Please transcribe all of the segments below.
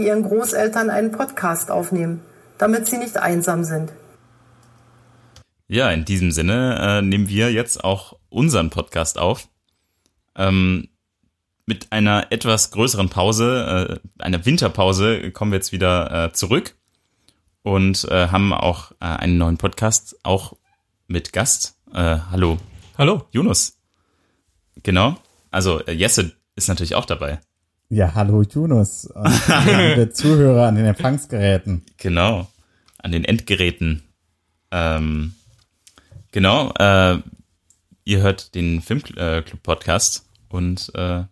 die ihren Großeltern einen Podcast aufnehmen, damit sie nicht einsam sind. Ja, in diesem Sinne äh, nehmen wir jetzt auch unseren Podcast auf. Ähm, mit einer etwas größeren Pause, äh, einer Winterpause, kommen wir jetzt wieder äh, zurück und äh, haben auch äh, einen neuen Podcast, auch mit Gast. Äh, hallo. Hallo. Yunus. Genau. Also äh, Jesse ist natürlich auch dabei. Ja, hallo Yunus und liebe Zuhörer an den Empfangsgeräten. Genau. An den Endgeräten. Ähm, genau. Äh, ihr hört den Filmclub-Podcast und äh,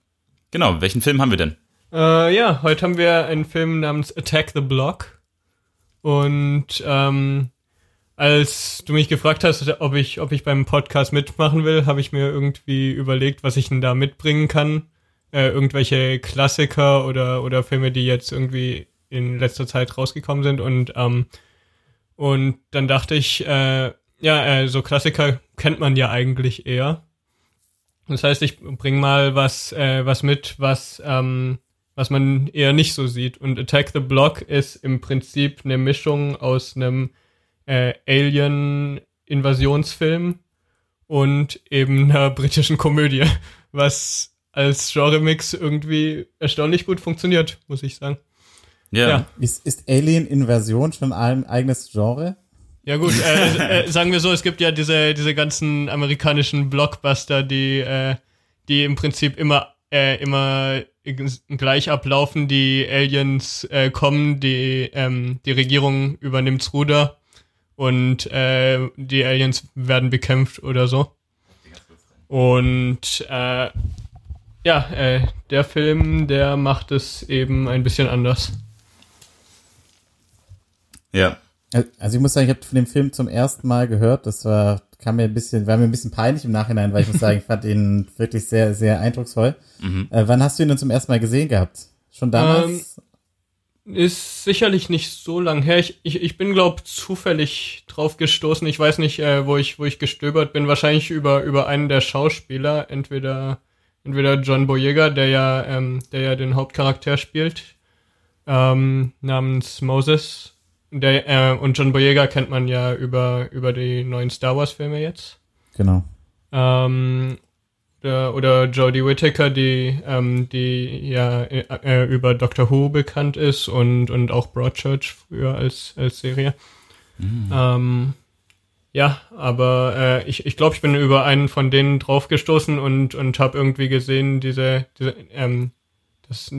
genau, welchen Film haben wir denn? Äh, ja, heute haben wir einen Film namens Attack the Block. Und ähm, als du mich gefragt hast, ob ich, ob ich beim Podcast mitmachen will, habe ich mir irgendwie überlegt, was ich denn da mitbringen kann. Äh, irgendwelche Klassiker oder, oder Filme, die jetzt irgendwie in letzter Zeit rausgekommen sind. Und, ähm, und dann dachte ich, äh, ja, äh, so Klassiker kennt man ja eigentlich eher. Das heißt, ich bring mal was, äh, was mit, was, ähm, was man eher nicht so sieht. Und Attack the Block ist im Prinzip eine Mischung aus einem äh, Alien-Invasionsfilm und eben einer britischen Komödie, was als Genre-Mix irgendwie erstaunlich gut funktioniert, muss ich sagen. Ja. ja. Ist, ist Alien-Invasion schon ein eigenes Genre? Ja gut, äh, äh, sagen wir so, es gibt ja diese, diese ganzen amerikanischen Blockbuster, die, äh, die im Prinzip immer, äh, immer gleich ablaufen. Die Aliens äh, kommen, die, ähm, die Regierung übernimmt's Ruder und äh, die Aliens werden bekämpft oder so. Und äh, ja, äh, der Film, der macht es eben ein bisschen anders. Ja, also ich muss sagen, ich habe von dem Film zum ersten Mal gehört. Das war kam mir ein bisschen, war mir ein bisschen peinlich im Nachhinein, weil ich muss sagen, ich fand ihn wirklich sehr, sehr eindrucksvoll. Mhm. Äh, wann hast du ihn denn zum ersten Mal gesehen gehabt? Schon damals? Ähm, ist sicherlich nicht so lang her. Ich, ich, ich bin, glaube zufällig drauf gestoßen. Ich weiß nicht, äh, wo ich, wo ich gestöbert bin. Wahrscheinlich über, über einen der Schauspieler, entweder, entweder John Boyega, der ja, ähm, der ja den Hauptcharakter spielt, ähm, namens Moses der, äh, und John Boyega kennt man ja über, über die neuen Star Wars Filme jetzt. Genau. Ähm, oder, oder Jodie Whittaker, die, ähm, die ja äh, äh, über Doctor Who bekannt ist und, und auch Broadchurch früher als, als Serie. Mhm. Ähm, ja, aber äh, ich, ich glaube, ich bin über einen von denen draufgestoßen und, und habe irgendwie gesehen, diese, diese ähm, das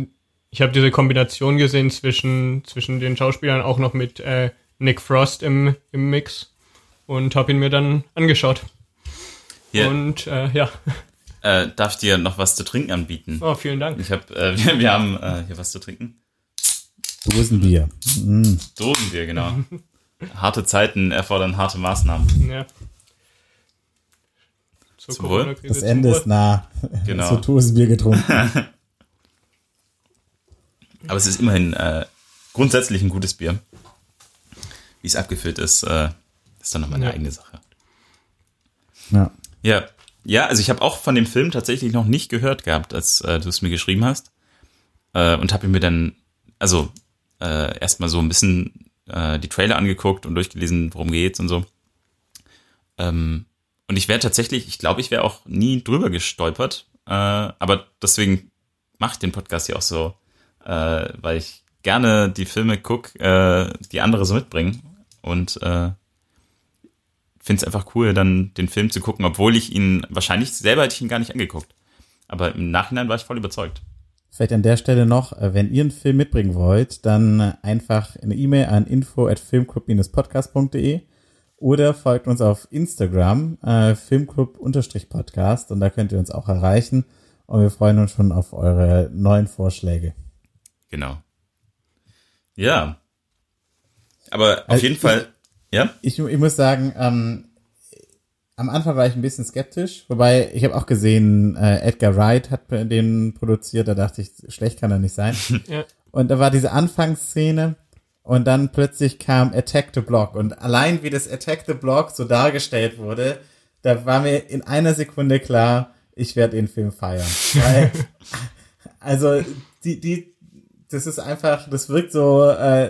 ich habe diese Kombination gesehen zwischen, zwischen den Schauspielern auch noch mit äh, Nick Frost im, im Mix und habe ihn mir dann angeschaut. Yeah. Und äh, ja. Äh, darf ich dir noch was zu trinken anbieten? Oh, vielen Dank. Ich hab, äh, wir, wir haben äh, hier was zu trinken. Dosenbier. Mm. Dosenbier, genau. harte Zeiten erfordern harte Maßnahmen. Ja. Zum Wohl. Das Ende ist nah. Genau. Zu Dosenbier getrunken. Aber es ist immerhin äh, grundsätzlich ein gutes Bier. Wie es abgefüllt ist, äh, ist dann nochmal eine ja. eigene Sache. Ja. Ja, ja also ich habe auch von dem Film tatsächlich noch nicht gehört gehabt, als äh, du es mir geschrieben hast. Äh, und habe mir dann, also äh, erstmal so ein bisschen äh, die Trailer angeguckt und durchgelesen, worum geht's und so. Ähm, und ich wäre tatsächlich, ich glaube, ich wäre auch nie drüber gestolpert. Äh, aber deswegen mache ich den Podcast hier auch so äh, weil ich gerne die Filme gucke, äh, die andere so mitbringen. Und äh, finde es einfach cool, dann den Film zu gucken, obwohl ich ihn, wahrscheinlich selber hätte ich ihn gar nicht angeguckt. Aber im Nachhinein war ich voll überzeugt. Vielleicht an der Stelle noch, äh, wenn ihr einen Film mitbringen wollt, dann einfach eine E-Mail an info at filmclub-podcast.de oder folgt uns auf Instagram, äh, filmclub-podcast und da könnt ihr uns auch erreichen und wir freuen uns schon auf eure neuen Vorschläge. Genau. Ja. Aber auf also jeden ich, Fall, ja? Ich, ich muss sagen, ähm, am Anfang war ich ein bisschen skeptisch, wobei ich habe auch gesehen, äh, Edgar Wright hat den produziert, da dachte ich, schlecht kann er nicht sein. ja. Und da war diese Anfangsszene und dann plötzlich kam Attack the Block und allein wie das Attack the Block so dargestellt wurde, da war mir in einer Sekunde klar, ich werde den Film feiern. Weil, also die, die, das ist einfach, das wirkt so äh,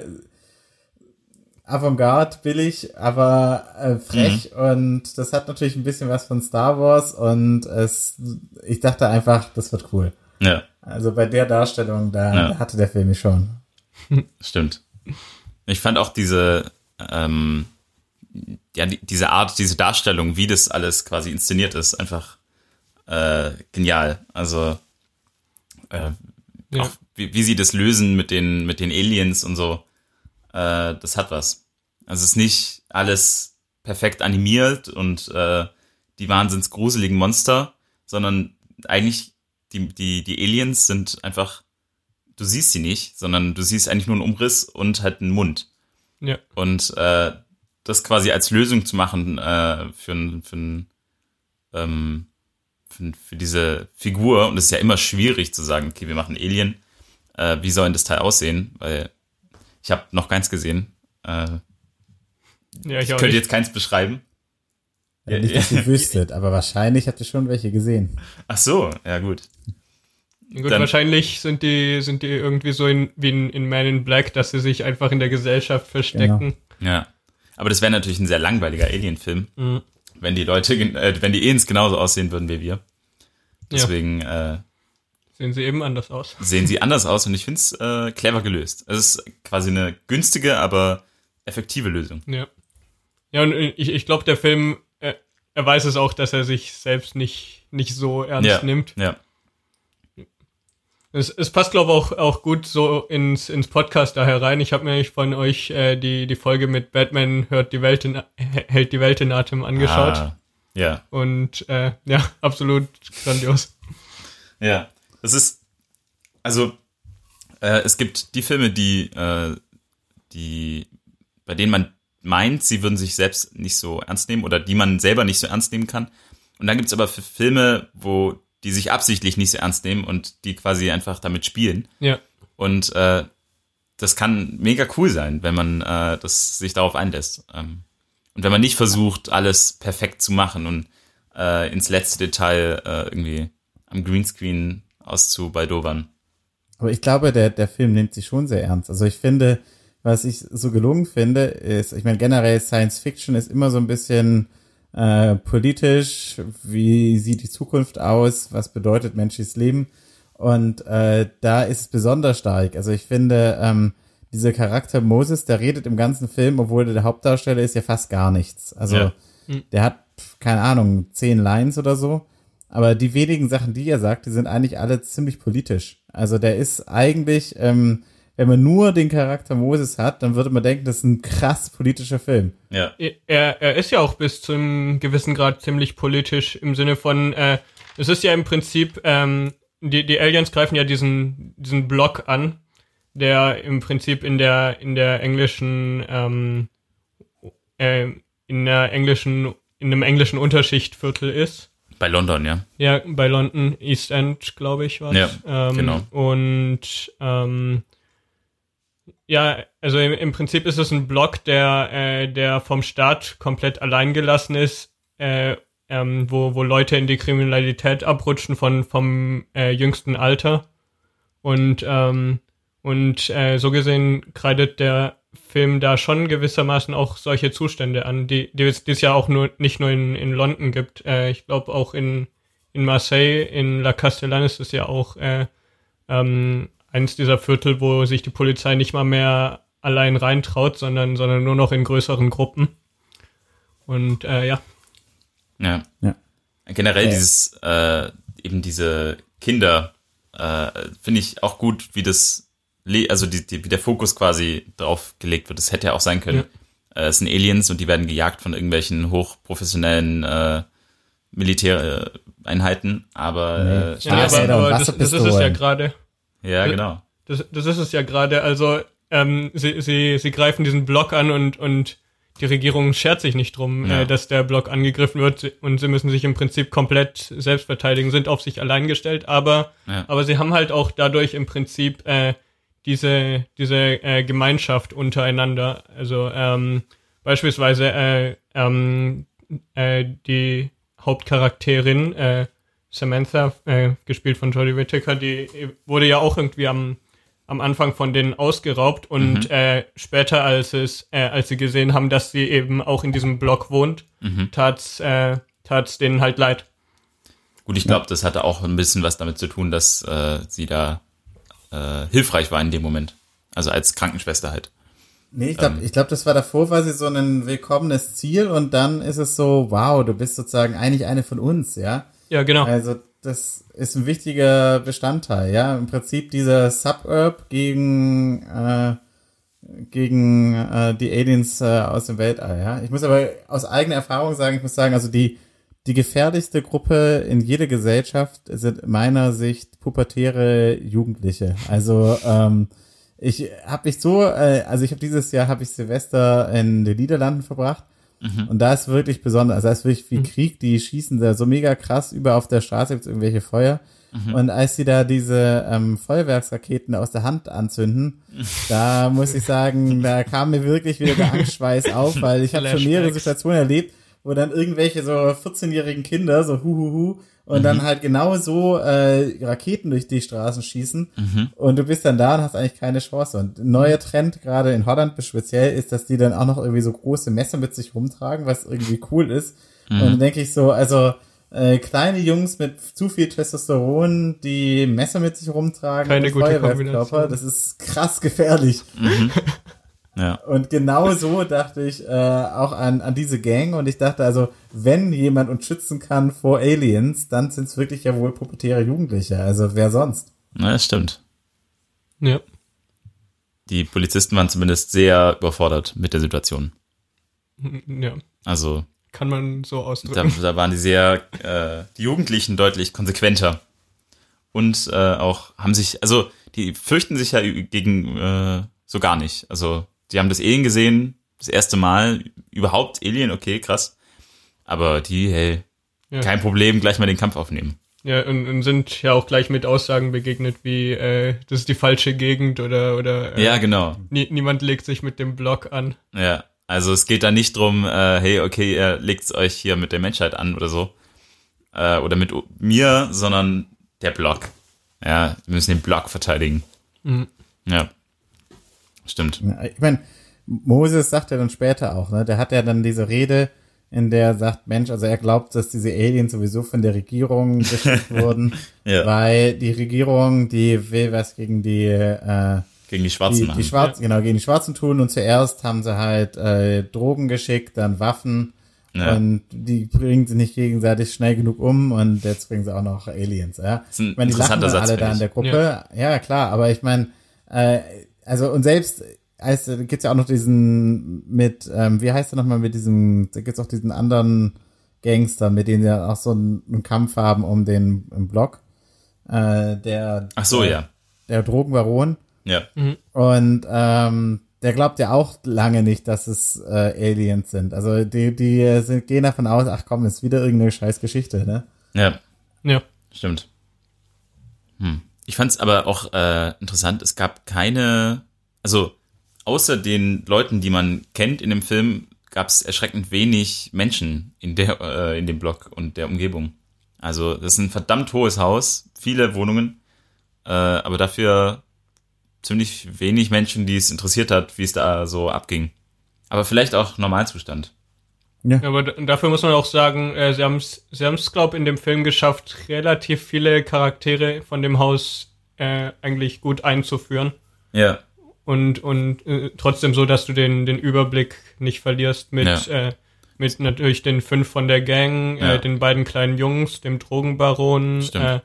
Avantgarde, billig, aber äh, frech mhm. und das hat natürlich ein bisschen was von Star Wars und es, ich dachte einfach, das wird cool. Ja. Also bei der Darstellung, da ja. hatte der Film mich schon. Stimmt. Ich fand auch diese, ähm, ja, diese Art, diese Darstellung, wie das alles quasi inszeniert ist, einfach äh, genial. Also äh, ja. auch wie, wie sie das lösen mit den, mit den Aliens und so äh, das hat was. Also es ist nicht alles perfekt animiert und äh, die wahnsinns gruseligen Monster, sondern eigentlich die, die, die Aliens sind einfach, du siehst sie nicht, sondern du siehst eigentlich nur einen Umriss und halt einen Mund. Ja. Und äh, das quasi als Lösung zu machen äh, für, für, ähm, für, für diese Figur, und es ist ja immer schwierig zu sagen, okay, wir machen Alien, äh, wie soll denn das Teil aussehen? Weil ich habe noch keins gesehen. Äh, ja, ich, ich könnte jetzt keins beschreiben. Ja, nicht, dass ihr wüsstet, aber wahrscheinlich habt ihr schon welche gesehen. Ach so, ja gut. Gut, Dann, wahrscheinlich sind die, sind die irgendwie so in, wie in, in Man in Black, dass sie sich einfach in der Gesellschaft verstecken. Genau. Ja. Aber das wäre natürlich ein sehr langweiliger Alien-Film, mhm. wenn die Leute, äh, wenn die Aliens genauso aussehen würden wie wir. Deswegen, ja. äh, Sehen sie eben anders aus. Sehen sie anders aus und ich finde es äh, clever gelöst. Es ist quasi eine günstige, aber effektive Lösung. Ja. Ja, und ich, ich glaube, der Film, er, er weiß es auch, dass er sich selbst nicht, nicht so ernst ja. nimmt. Ja. Es, es passt, glaube ich, auch, auch gut so ins, ins Podcast da herein. Ich habe mir von euch äh, die, die Folge mit Batman hört die Welt in, hält die Welt in Atem angeschaut. Ah, ja. Und äh, ja, absolut grandios. Ja. Es ist, also, äh, es gibt die Filme, die, äh, die, bei denen man meint, sie würden sich selbst nicht so ernst nehmen oder die man selber nicht so ernst nehmen kann. Und dann gibt's aber Filme, wo die sich absichtlich nicht so ernst nehmen und die quasi einfach damit spielen. Ja. Und äh, das kann mega cool sein, wenn man äh, das sich darauf einlässt. Ähm, und wenn man nicht versucht, alles perfekt zu machen und äh, ins letzte Detail äh, irgendwie am Greenscreen auszubaldowern. Aber ich glaube, der, der Film nimmt sich schon sehr ernst. Also ich finde, was ich so gelungen finde, ist, ich meine, generell Science Fiction ist immer so ein bisschen äh, politisch, wie sieht die Zukunft aus, was bedeutet menschliches Leben. Und äh, da ist es besonders stark. Also ich finde, ähm, dieser Charakter Moses, der redet im ganzen Film, obwohl der Hauptdarsteller ist, ja fast gar nichts. Also ja. der hat, keine Ahnung, zehn Lines oder so. Aber die wenigen Sachen, die er sagt, die sind eigentlich alle ziemlich politisch. Also der ist eigentlich, ähm, wenn man nur den Charakter Moses hat, dann würde man denken, das ist ein krass politischer Film. Ja. Er, er ist ja auch bis zu einem gewissen Grad ziemlich politisch im Sinne von, äh, es ist ja im Prinzip, ähm, die, die Aliens greifen ja diesen, diesen Block an, der im Prinzip in der, in der englischen, ähm, äh, in der englischen, in einem englischen Unterschichtviertel ist. Bei London, ja. Ja, bei London, East End, glaube ich, war Ja, ähm, genau. Und ähm, ja, also im, im, Prinzip ist es ein Block, der, äh, der vom Staat komplett allein gelassen ist, äh, ähm, wo, wo Leute in die Kriminalität abrutschen von, vom äh, jüngsten Alter. Und, ähm, und äh, so gesehen kreidet der Film da schon gewissermaßen auch solche Zustände an, die, die, es, die es ja auch nur nicht nur in, in London gibt. Äh, ich glaube auch in, in Marseille, in La Castellane ist es ja auch äh, ähm, eines dieser Viertel, wo sich die Polizei nicht mal mehr allein reintraut, sondern, sondern nur noch in größeren Gruppen. Und äh, ja. Ja. ja. Generell ja. dieses, äh, eben diese Kinder, äh, finde ich auch gut, wie das also die, die, wie der Fokus quasi drauf gelegt wird. Das hätte ja auch sein können. Ja. Äh, es sind Aliens und die werden gejagt von irgendwelchen hochprofessionellen äh, Militäreinheiten, aber nee. äh, ja, aber, aber das, das, ist es ja gerade. Ja, genau. Das, das ist es ja gerade. Also ähm, sie, sie, sie greifen diesen Block an und, und die Regierung schert sich nicht drum, ja. äh, dass der Block angegriffen wird und sie müssen sich im Prinzip komplett selbst verteidigen, sind auf sich allein gestellt, aber, ja. aber sie haben halt auch dadurch im Prinzip äh, diese, diese äh, Gemeinschaft untereinander. Also ähm, beispielsweise äh, ähm, äh, die Hauptcharakterin äh, Samantha, äh, gespielt von Jodie Whittaker, die wurde ja auch irgendwie am, am Anfang von denen ausgeraubt und mhm. äh, später, als es, äh, als sie gesehen haben, dass sie eben auch in diesem Block wohnt, mhm. tat's, äh, tat's denen halt leid. Gut, ich glaube, das hatte auch ein bisschen was damit zu tun, dass äh, sie da äh, hilfreich war in dem Moment. Also als Krankenschwester halt. Nee, ich glaube, ähm, ich glaub, das war davor quasi so ein willkommenes Ziel und dann ist es so, wow, du bist sozusagen eigentlich eine von uns, ja? Ja, genau. Also das ist ein wichtiger Bestandteil, ja. Im Prinzip dieser Suburb gegen äh, gegen äh, die Aliens äh, aus dem Weltall, ja. Ich muss aber aus eigener Erfahrung sagen, ich muss sagen, also die die gefährlichste Gruppe in jeder Gesellschaft sind meiner Sicht pubertäre Jugendliche. Also ähm, ich habe mich so, äh, also ich habe dieses Jahr habe ich Silvester in den Niederlanden verbracht mhm. und da ist wirklich besonders, also da ist wirklich wie mhm. Krieg, die schießen da so mega krass über auf der Straße gibt's irgendwelche Feuer mhm. und als sie da diese ähm, Feuerwerksraketen aus der Hand anzünden, da muss ich sagen, da kam mir wirklich wieder der Angstschweiß auf, weil ich habe schon mehrere Situationen erlebt, wo dann irgendwelche so 14-jährigen Kinder so huhuhu und mhm. dann halt genau so äh, Raketen durch die Straßen schießen mhm. und du bist dann da und hast eigentlich keine Chance. Und ein neuer Trend, gerade in Holland speziell, ist, dass die dann auch noch irgendwie so große Messer mit sich rumtragen, was irgendwie cool ist. Mhm. Und dann denke ich so, also äh, kleine Jungs mit zu viel Testosteron, die Messer mit sich rumtragen, keine gute Kombination. das ist krass gefährlich. Mhm. Ja. Und genau so dachte ich äh, auch an, an diese Gang und ich dachte also, wenn jemand uns schützen kann vor Aliens, dann sind es wirklich ja wohl pubertäre Jugendliche. Also wer sonst? Na, das stimmt. Ja. Die Polizisten waren zumindest sehr überfordert mit der Situation. Ja. Also. Kann man so ausdrücken. Da, da waren die sehr, äh, die Jugendlichen deutlich konsequenter. Und äh, auch haben sich, also die fürchten sich ja gegen äh, so gar nicht. Also die haben das Alien gesehen, das erste Mal, überhaupt Alien, okay, krass. Aber die, hey, ja. kein Problem, gleich mal den Kampf aufnehmen. Ja, und, und sind ja auch gleich mit Aussagen begegnet wie, äh, das ist die falsche Gegend oder, oder äh, Ja, genau. Nie, niemand legt sich mit dem Block an. Ja, also es geht da nicht drum, äh, hey, okay, ihr legt euch hier mit der Menschheit an oder so. Äh, oder mit mir, sondern der Block. Ja, wir müssen den Block verteidigen. Mhm. Ja. Stimmt. Ich meine, Moses sagt ja dann später auch, ne? Der hat ja dann diese Rede, in der er sagt, Mensch, also er glaubt, dass diese Aliens sowieso von der Regierung geschickt wurden, ja. weil die Regierung, die will was gegen die äh, gegen die Schwarzen die, machen. Die Schwarzen, ja. genau, gegen die Schwarzen tun und zuerst haben sie halt äh, Drogen geschickt, dann Waffen ja. und die bringen sie nicht gegenseitig schnell genug um und jetzt bringen sie auch noch Aliens, ja. Das ist ein ich meine, die lachen Satz, alle da in der Gruppe. Ja, ja klar, aber ich meine, äh, also und selbst als da gibt's ja auch noch diesen mit, ähm, wie heißt der nochmal mit diesem, da gibt's auch diesen anderen Gangster, mit denen ja auch so einen, einen Kampf haben um den im Block. Äh, der Ach so, der, ja. Der Drogenbaron. Ja. Mhm. Und ähm, der glaubt ja auch lange nicht, dass es äh, Aliens sind. Also die, die sind, gehen davon aus, ach komm, ist wieder irgendeine scheiß Geschichte, ne? Ja. Ja. Stimmt. Hm. Ich fand es aber auch äh, interessant, es gab keine, also außer den Leuten, die man kennt in dem Film, gab es erschreckend wenig Menschen in der äh, in dem Block und der Umgebung. Also das ist ein verdammt hohes Haus, viele Wohnungen, äh, aber dafür ziemlich wenig Menschen, die es interessiert hat, wie es da so abging. Aber vielleicht auch Normalzustand. Ja. Aber dafür muss man auch sagen, äh, sie haben es, sie haben es, glaube in dem Film geschafft, relativ viele Charaktere von dem Haus äh, eigentlich gut einzuführen. Ja. Und, und äh, trotzdem so, dass du den, den Überblick nicht verlierst mit, ja. äh, mit natürlich den fünf von der Gang, äh, ja. den beiden kleinen Jungs, dem Drogenbaron, Stimmt. Äh,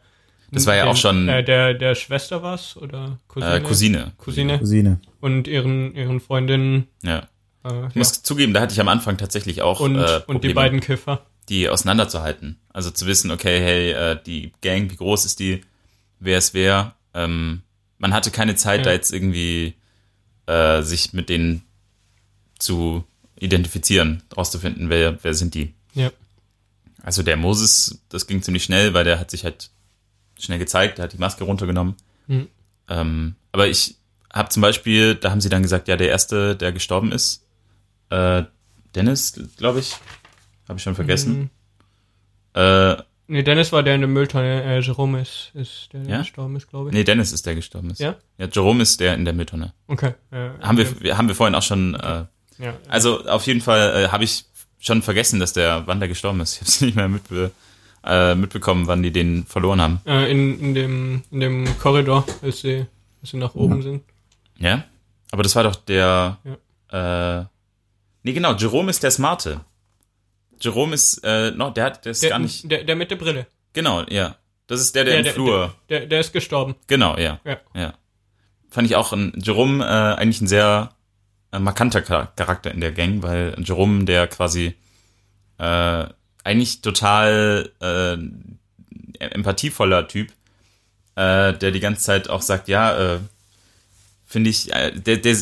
das war ja den, auch schon. Äh, der, der Schwester was? Oder Cousine? Cousine. Cousine. Cousine. Und ihren, ihren Freundinnen. Ja. Äh, ich muss zugeben, da hatte ich am Anfang tatsächlich auch und, äh, und die beiden Kiffer. Die auseinanderzuhalten. Also zu wissen, okay, hey, äh, die Gang, wie groß ist die, wer ist wer. Ähm, man hatte keine Zeit, ja. da jetzt irgendwie äh, sich mit denen zu identifizieren, rauszufinden, wer, wer sind die. Ja. Also der Moses, das ging ziemlich schnell, weil der hat sich halt schnell gezeigt, der hat die Maske runtergenommen. Mhm. Ähm, aber ich habe zum Beispiel, da haben sie dann gesagt, ja, der Erste, der gestorben ist, äh, Dennis, glaube ich. Habe ich schon vergessen. Mhm. Äh, Nee, Dennis war der in der Mülltonne. Äh, Jerome ist, ist der, der ja? gestorben ist, glaube ich. Nee, Dennis ist der gestorben ist. Ja? Ja, Jerome ist der in der Mülltonne. Okay. Äh, haben, wir, haben wir vorhin auch schon. Äh, ja. Also auf jeden Fall äh, habe ich schon vergessen, dass der Wander gestorben ist. Ich habe es nicht mehr mitbe äh, mitbekommen, wann die den verloren haben. Äh, in, in, dem, in dem Korridor, als sie, als sie nach oben ja. sind. Ja? Aber das war doch der. Ja. Äh, nee, genau, Jerome ist der Smarte. Jerome ist, äh, no, der hat, der ist der, gar nicht. Der, der mit der Brille. Genau, ja. Das ist der, der, der im Flur. Der, der, ist gestorben. Genau, ja. Ja. ja. Fand ich auch ein, Jerome äh, eigentlich ein sehr äh, markanter Charakter in der Gang, weil Jerome, der quasi äh, eigentlich total äh, empathievoller Typ, äh, der die ganze Zeit auch sagt, ja, äh, finde ich, äh, der, der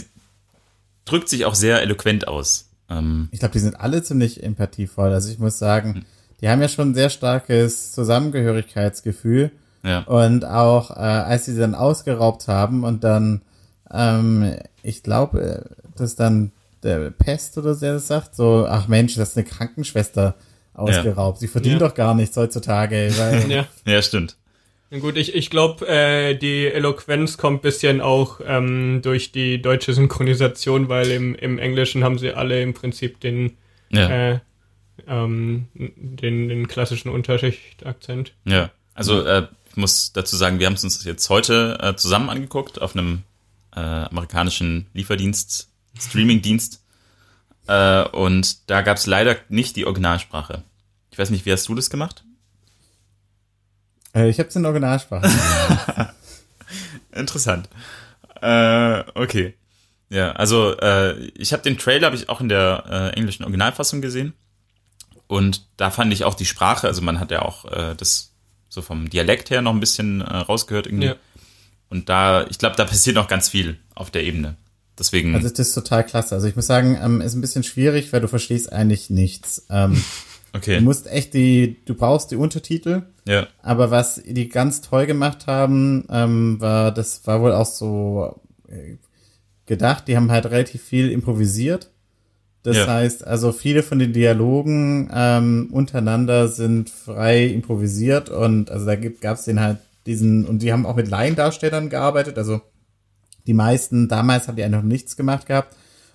drückt sich auch sehr eloquent aus. Ähm, ich glaube, die sind alle ziemlich empathievoll. Also ich muss sagen, hm. die haben ja schon ein sehr starkes Zusammengehörigkeitsgefühl. Ja. Und auch äh, als sie dann ausgeraubt haben und dann, ähm, ich glaube, äh, dass dann der Pest oder so das sagt, so, ach Mensch, das ist eine Krankenschwester ausgeraubt. Ja. Sie verdient ja. doch gar nichts heutzutage. Weil ja. ja, stimmt. Gut, ich, ich glaube, äh, die Eloquenz kommt bisschen auch ähm, durch die deutsche Synchronisation, weil im, im Englischen haben sie alle im Prinzip den, ja. äh, ähm, den, den klassischen Unterschichtakzent. Ja, also äh, ich muss dazu sagen, wir haben es uns jetzt heute äh, zusammen angeguckt auf einem äh, amerikanischen Lieferdienst, Streamingdienst. Äh, und da gab es leider nicht die Originalsprache. Ich weiß nicht, wie hast du das gemacht? Äh, ich habe es in Originalsprache. Interessant. Äh, okay. Ja, also äh, ich habe den Trailer habe ich auch in der äh, englischen Originalfassung gesehen und da fand ich auch die Sprache, also man hat ja auch äh, das so vom Dialekt her noch ein bisschen äh, rausgehört irgendwie. Ja. Und da, ich glaube, da passiert noch ganz viel auf der Ebene. Deswegen. Also das ist total klasse. Also ich muss sagen, ähm, ist ein bisschen schwierig, weil du verstehst eigentlich nichts. Ähm, Okay. Du musst echt die, du brauchst die Untertitel. Ja. Aber was die ganz toll gemacht haben, ähm, war, das war wohl auch so äh, gedacht, die haben halt relativ viel improvisiert. Das ja. heißt, also viele von den Dialogen ähm, untereinander sind frei improvisiert und also da gab es den halt diesen, und die haben auch mit Laiendarstellern gearbeitet, also die meisten, damals haben die einfach nichts gemacht gehabt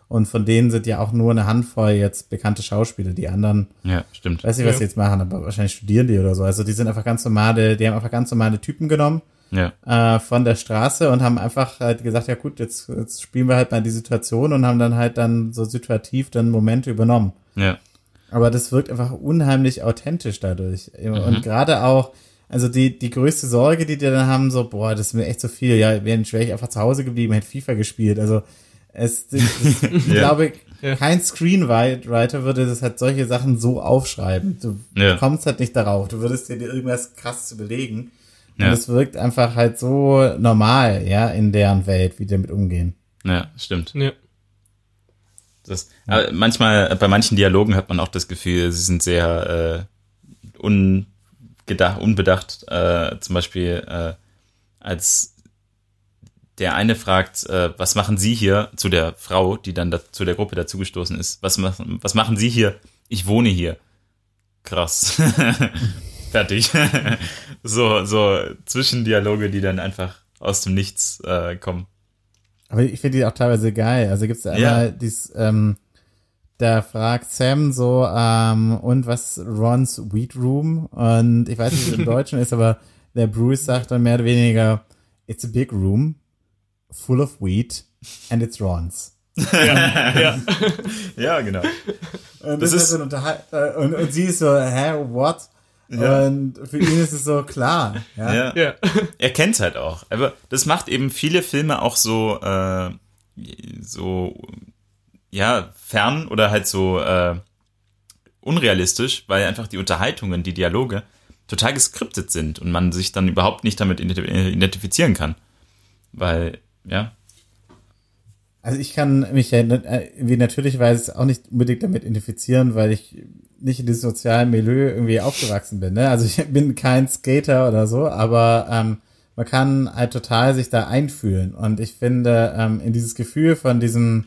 und von denen sind ja auch nur eine Handvoll jetzt bekannte Schauspieler. Die anderen, ja, stimmt. Weiß nicht, was ja. sie jetzt machen, aber wahrscheinlich studieren die oder so. Also die sind einfach ganz normale, die haben einfach ganz normale Typen genommen ja. äh, von der Straße und haben einfach halt gesagt, ja gut, jetzt, jetzt spielen wir halt mal die Situation und haben dann halt dann so situativ dann Momente übernommen. Ja. Aber das wirkt einfach unheimlich authentisch dadurch. Mhm. Und gerade auch, also die, die größte Sorge, die die dann haben, so, boah, das ist mir echt so viel. Ja, wäre ich einfach zu Hause geblieben, hätte FIFA gespielt. Also es, es ich yeah. glaube, ja. kein Screenwriter würde das halt solche Sachen so aufschreiben. Du ja. kommst halt nicht darauf. Du würdest dir irgendwas krass zu belegen. Und ja. es wirkt einfach halt so normal, ja, in deren Welt, wie die damit umgehen. Ja, stimmt. Ja. Das, aber manchmal, bei manchen Dialogen hat man auch das Gefühl, sie sind sehr äh, ungedacht, unbedacht. Äh, zum Beispiel äh, als der eine fragt, äh, was machen Sie hier zu der Frau, die dann da, zu der Gruppe dazugestoßen ist? Was, machen, was machen Sie hier? Ich wohne hier. Krass. Fertig. so, so Zwischendialoge, die dann einfach aus dem Nichts äh, kommen. Aber ich finde die auch teilweise geil. Also gibt's ja einmal ja. dies, ähm, da fragt Sam so, ähm, und was Rons Weed Room? Und ich weiß nicht, wie es im Deutschen ist, aber der Bruce sagt dann mehr oder weniger, it's a big room full of wheat and it's Ron's. Ja, ja. ja genau. Und, das, das ist, ist äh, und, und sie ist so, hä, what? Ja. Und für ihn ist es so klar. Ja. ja. ja. Er kennt halt auch. Aber das macht eben viele Filme auch so, äh, so, ja, fern oder halt so äh, unrealistisch, weil einfach die Unterhaltungen, die Dialoge total geskriptet sind und man sich dann überhaupt nicht damit identifizieren kann. Weil ja. Also ich kann mich ja wie natürlichweise auch nicht unbedingt damit identifizieren, weil ich nicht in diesem sozialen Milieu irgendwie aufgewachsen bin. Ne? Also ich bin kein Skater oder so, aber ähm, man kann halt total sich da einfühlen. Und ich finde, ähm, in dieses Gefühl von diesem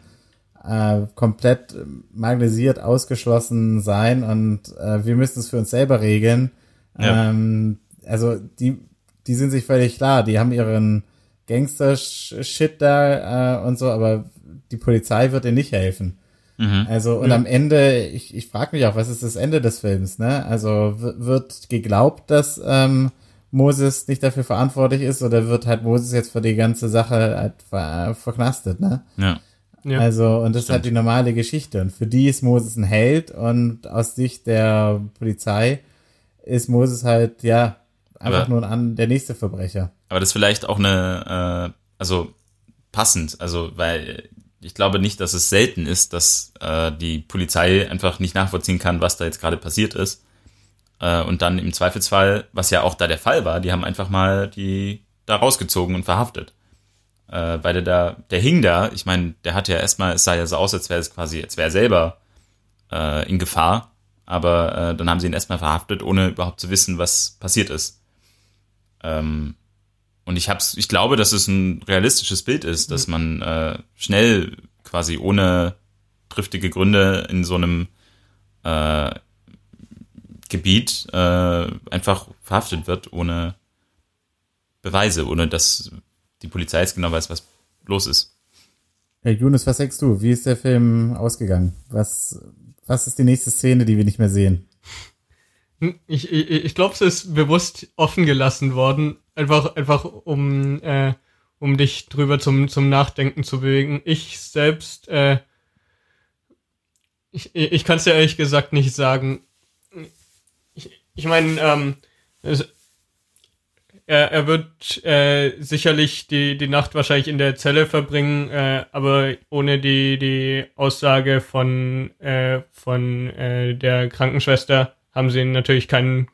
äh, komplett marginalisiert, ausgeschlossen sein und äh, wir müssen es für uns selber regeln, Ja. Ähm, also die, die sind sich völlig klar, die haben ihren Gangster-Shit da äh, und so, aber die Polizei wird ihnen nicht helfen. Mhm. Also, und ja. am Ende, ich, ich frage mich auch, was ist das Ende des Films, ne? Also wird geglaubt, dass ähm, Moses nicht dafür verantwortlich ist oder wird halt Moses jetzt für die ganze Sache halt ver verknastet, ne? Ja. ja. Also, und das Stimmt. ist halt die normale Geschichte. Und für die ist Moses ein Held und aus Sicht der Polizei ist Moses halt, ja, einfach aber, nur an der nächste Verbrecher. Aber das ist vielleicht auch eine, äh, also passend, also weil ich glaube nicht, dass es selten ist, dass äh, die Polizei einfach nicht nachvollziehen kann, was da jetzt gerade passiert ist. Äh, und dann im Zweifelsfall, was ja auch da der Fall war, die haben einfach mal die da rausgezogen und verhaftet. Äh, weil der da, der hing da, ich meine, der hat ja erstmal, es sah ja so aus, als wäre es quasi, als wäre er selber äh, in Gefahr, aber äh, dann haben sie ihn erstmal verhaftet, ohne überhaupt zu wissen, was passiert ist. Ähm, und ich hab's, ich glaube, dass es ein realistisches Bild ist, dass man äh, schnell quasi ohne triftige Gründe in so einem äh, Gebiet äh, einfach verhaftet wird, ohne Beweise, ohne dass die Polizei jetzt genau weiß, was los ist. Hey Jonas, was sagst du? Wie ist der Film ausgegangen? Was, was ist die nächste Szene, die wir nicht mehr sehen? Ich, ich, ich glaube, es ist bewusst offen gelassen worden, einfach, einfach um, äh, um dich drüber zum, zum Nachdenken zu bewegen. Ich selbst, äh, ich, ich kann es ja ehrlich gesagt nicht sagen. Ich, ich meine, ähm, er, er wird äh, sicherlich die, die Nacht wahrscheinlich in der Zelle verbringen, äh, aber ohne die, die Aussage von, äh, von äh, der Krankenschwester haben sie natürlich keinen,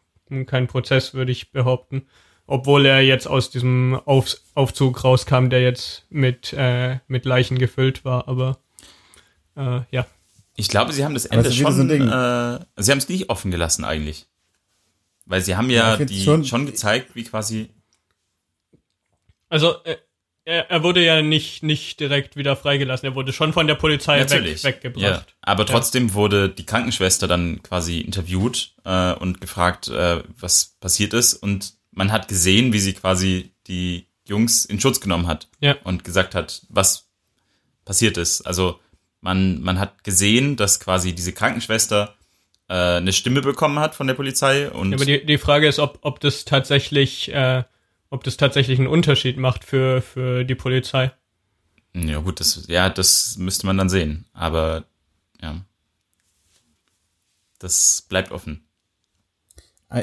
keinen Prozess, würde ich behaupten. Obwohl er jetzt aus diesem Auf, Aufzug rauskam, der jetzt mit, äh, mit Leichen gefüllt war, aber äh, ja. Ich glaube, sie haben das Ende schon, so äh, sie haben es nicht offen gelassen eigentlich. Weil sie haben ja, ja die schon, schon gezeigt, wie quasi. Also, äh, er, er wurde ja nicht, nicht direkt wieder freigelassen. Er wurde schon von der Polizei weg, weggebracht. Ja, aber trotzdem ja. wurde die Krankenschwester dann quasi interviewt äh, und gefragt, äh, was passiert ist. Und man hat gesehen, wie sie quasi die Jungs in Schutz genommen hat ja. und gesagt hat, was passiert ist. Also man, man hat gesehen, dass quasi diese Krankenschwester äh, eine Stimme bekommen hat von der Polizei. Und ja, aber die, die Frage ist, ob, ob das tatsächlich äh, ob das tatsächlich einen Unterschied macht für, für die Polizei. Ja, gut, das, ja, das müsste man dann sehen. Aber ja. Das bleibt offen.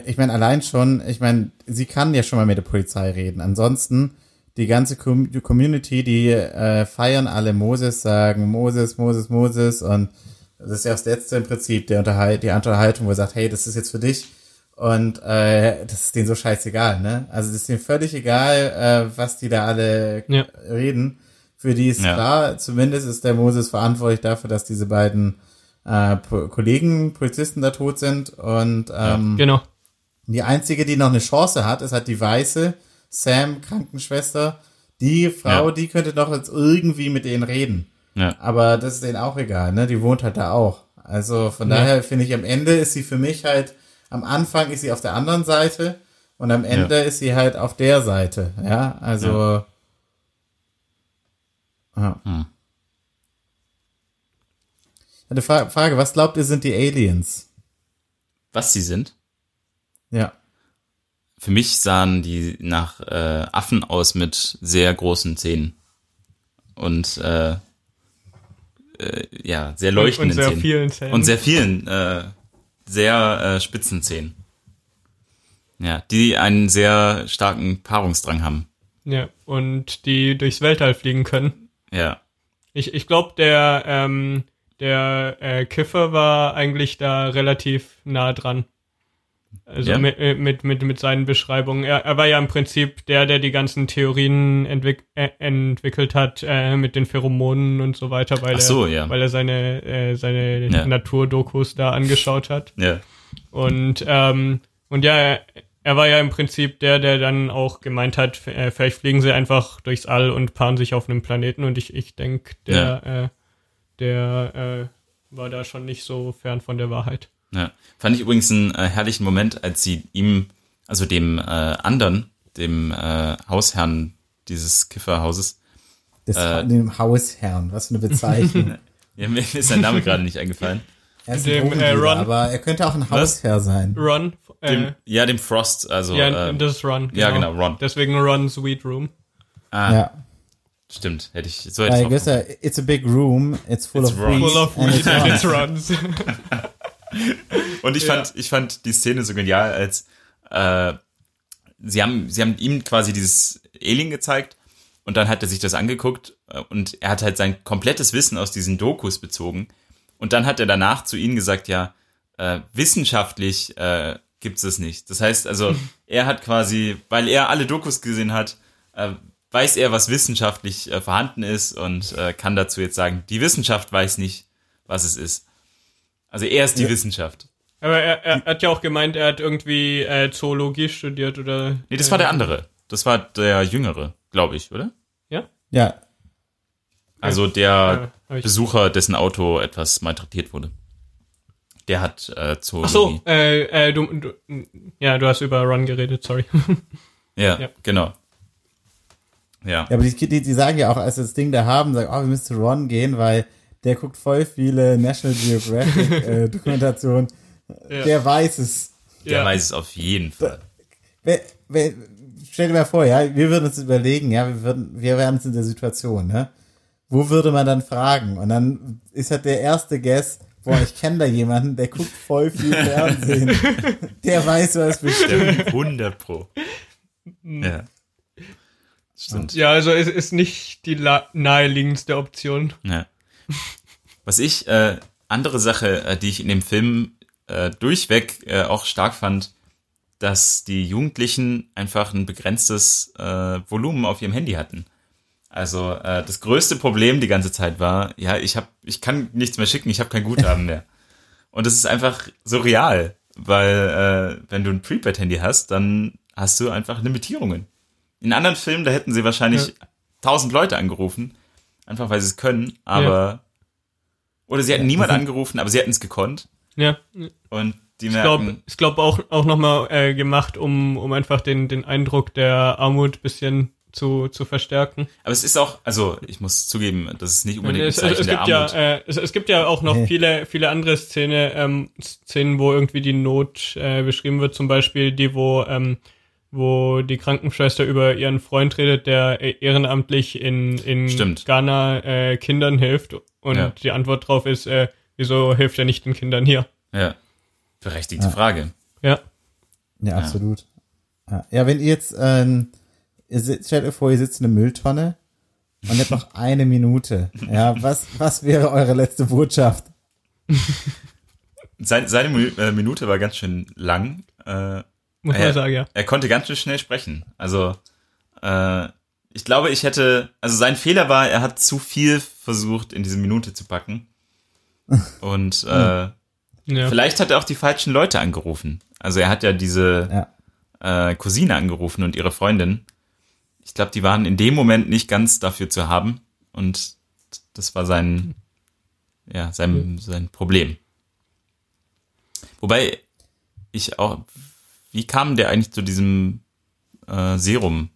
Ich meine, allein schon, ich meine, sie kann ja schon mal mit der Polizei reden. Ansonsten, die ganze Community, die äh, feiern alle Moses, sagen Moses, Moses, Moses und das ist ja das letzte im Prinzip der Unterhalt, die Unterhaltung, wo er sagt, hey, das ist jetzt für dich und äh, das ist denen so scheißegal, ne? Also das ist denen völlig egal, äh, was die da alle ja. reden. Für die ist ja. klar, zumindest ist der Moses verantwortlich dafür, dass diese beiden äh, Kollegen, Polizisten da tot sind. Und ähm, ja, genau. die einzige, die noch eine Chance hat, ist halt die weiße Sam, Krankenschwester. Die Frau, die könnte doch jetzt irgendwie mit denen reden. Ja. Aber das ist denen auch egal, ne? Die wohnt halt da auch. Also von daher finde ich, am Ende ist sie für mich halt am Anfang ist sie auf der anderen Seite und am Ende ja. ist sie halt auf der Seite. Ja, also. Ja. Hm. Eine Frage, was glaubt ihr sind die Aliens? Was sie sind? Ja. Für mich sahen die nach äh, Affen aus mit sehr großen Zähnen. Und äh, äh, ja, sehr leuchtenden und, und sehr Zähnen. Vielen Zähnen. Und sehr vielen äh, sehr äh, spitzen Zähnen. Ja, die einen sehr starken Paarungsdrang haben. Ja, und die durchs Weltall fliegen können. Ja. Ich, ich glaube, der, ähm, der äh, Kiffer war eigentlich da relativ nah dran. Also ja. mit, äh, mit, mit, mit seinen Beschreibungen. Er, er war ja im Prinzip der, der die ganzen Theorien entwick äh, entwickelt hat äh, mit den Pheromonen und so weiter, weil, so, er, ja. weil er seine, äh, seine ja. Naturdokus da angeschaut hat. Ja. Und, ähm, und ja, er, er war ja im Prinzip der, der dann auch gemeint hat, äh, vielleicht fliegen sie einfach durchs All und paaren sich auf einem Planeten. Und ich, ich denke, der, äh, der war da schon nicht so fern von der Wahrheit. Ja. Fand ich übrigens einen äh, herrlichen Moment, als sie ihm, also dem äh, anderen, dem äh, Hausherrn dieses Kifferhauses. Des, äh, dem Hausherrn, was für eine Bezeichnung. ja, mir ist sein Name gerade nicht eingefallen. Er ist dem, äh, Ron, aber er könnte auch ein Hausherr sein. Ron. Äh, dem, ja, dem Frost, also. Ja, äh, das ist Ron. Genau. Ja, genau, Ron. Deswegen Ron Sweet Room. Ah. Ja. Stimmt, hätte ich so hätte ich guess, uh, It's a big room, it's full it's of runs. Full of weed and it's runs. Und ich fand, ja. ich fand die Szene so genial, als äh, sie haben, sie haben ihm quasi dieses Alien gezeigt und dann hat er sich das angeguckt äh, und er hat halt sein komplettes Wissen aus diesen Dokus bezogen. Und dann hat er danach zu ihnen gesagt, ja, äh, wissenschaftlich äh, gibt es nicht. Das heißt also, er hat quasi, weil er alle Dokus gesehen hat, äh, weiß er, was wissenschaftlich äh, vorhanden ist und äh, kann dazu jetzt sagen, die Wissenschaft weiß nicht, was es ist. Also er ist die ja. Wissenschaft. Aber er, er, hat ja auch gemeint, er hat irgendwie äh, Zoologie studiert oder. Nee, das war der andere. Das war der Jüngere, glaube ich, oder? Ja? Ja. Also der ja, Besucher, dessen Auto etwas malträtiert wurde. Der hat äh, Zoologie. Ach so, äh, äh, du, du, ja, du hast über Ron geredet, sorry. ja, ja, genau. Ja. ja aber die, die, die sagen ja auch, als das Ding da haben, sagen, oh, wir müssen zu Ron gehen, weil der guckt voll viele National Geographic äh, Dokumentationen. Ja. Der weiß es. Der ja. weiß es auf jeden Fall. Wer, wer, stell dir mal vor, ja, wir würden uns überlegen, ja, wir würden, wir wären uns in der Situation, ne? Wo würde man dann fragen? Und dann ist halt der erste Guess, boah, ich kenne da jemanden, der guckt voll viel Fernsehen. der weiß was bestimmt. 100 pro. Ja. Stimmt. Ja, also es ist nicht die naheliegendste Option. Ja. Was ich, äh, andere Sache, äh, die ich in dem Film äh, durchweg äh, auch stark fand, dass die Jugendlichen einfach ein begrenztes äh, Volumen auf ihrem Handy hatten. Also äh, das größte Problem die ganze Zeit war, ja, ich hab, ich kann nichts mehr schicken, ich habe kein Guthaben mehr. Und das ist einfach so real, weil äh, wenn du ein Prepaid-Handy hast, dann hast du einfach Limitierungen. In anderen Filmen, da hätten sie wahrscheinlich tausend ja. Leute angerufen, einfach weil sie es können, aber ja. oder sie hätten ja, niemand angerufen, aber sie hätten es gekonnt. Ja. Und die merken. Ich glaube glaub auch, auch nochmal äh, gemacht, um, um einfach den, den Eindruck der Armut bisschen zu, zu verstärken. Aber es ist auch, also ich muss zugeben, das ist nicht unbedingt es, ein Zeichen es, es gibt der Armut. Ja, äh, es, es gibt ja auch noch viele, viele andere Szene, ähm, Szenen, wo irgendwie die Not äh, beschrieben wird, zum Beispiel die, wo ähm, wo die Krankenschwester über ihren Freund redet, der ehrenamtlich in, in Stimmt. Ghana äh, Kindern hilft. Und ja. die Antwort drauf ist, äh, wieso hilft er nicht den Kindern hier? Ja. Berechtigte ja. Frage. Ja. Ja, absolut. Ja, ja wenn ihr jetzt, ähm, ihr stellt euch vor, ihr sitzt in einer Mülltonne und habt noch eine Minute. Ja, was, was wäre eure letzte Botschaft? Seine, seine äh, Minute war ganz schön lang. Äh, muss man sagen, ja. Er konnte ganz schön schnell sprechen. Also, äh, ich glaube, ich hätte, also sein Fehler war, er hat zu viel versucht, in diese Minute zu packen. Und äh, ja. vielleicht hat er auch die falschen Leute angerufen. Also er hat ja diese ja. Äh, Cousine angerufen und ihre Freundin. Ich glaube, die waren in dem Moment nicht ganz dafür zu haben. Und das war sein, ja, sein, sein Problem. Wobei ich auch, wie kam der eigentlich zu diesem äh, Serum?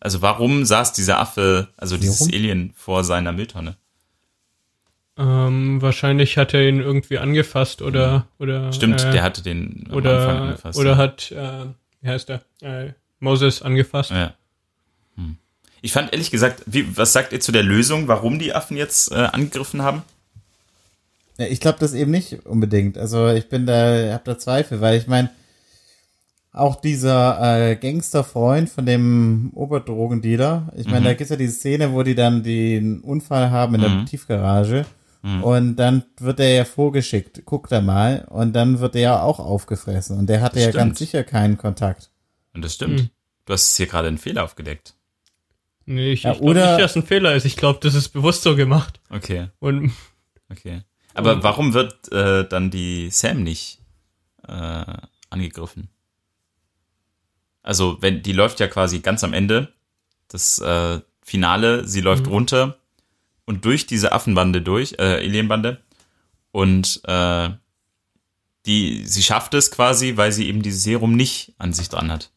Also warum saß dieser Affe, also dieses Serum? Alien vor seiner Mülltonne? Ähm, wahrscheinlich hat er ihn irgendwie angefasst oder mhm. oder stimmt, äh, der hatte den am oder Anfang angefasst, oder ja. hat äh, wie heißt der äh, Moses angefasst. Ja. Hm. Ich fand ehrlich gesagt, wie, was sagt ihr zu der Lösung, warum die Affen jetzt äh, angegriffen haben? Ja, ich glaube das eben nicht unbedingt. Also ich bin da, habe da Zweifel, weil ich meine, auch dieser äh, Gangsterfreund von dem Oberdrogendealer. Ich meine, mhm. da gibt's ja diese Szene, wo die dann den Unfall haben in mhm. der Tiefgarage. Mhm. Und dann wird er ja vorgeschickt, guckt er mal, und dann wird er ja auch aufgefressen. Und der hatte das ja stimmt. ganz sicher keinen Kontakt. Und das stimmt. Mhm. Du hast hier gerade einen Fehler aufgedeckt. Nee, ich, ja, ich glaube nicht, dass ein Fehler ist. Ich glaube, das ist bewusst so gemacht. Okay. Und okay. Aber und, warum wird äh, dann die Sam nicht äh, angegriffen? Also, wenn die läuft ja quasi ganz am Ende, das äh, Finale, sie läuft mhm. runter und durch diese Affenbande durch, äh, Alienbande. Und äh, die, sie schafft es quasi, weil sie eben dieses Serum nicht an sich dran hat.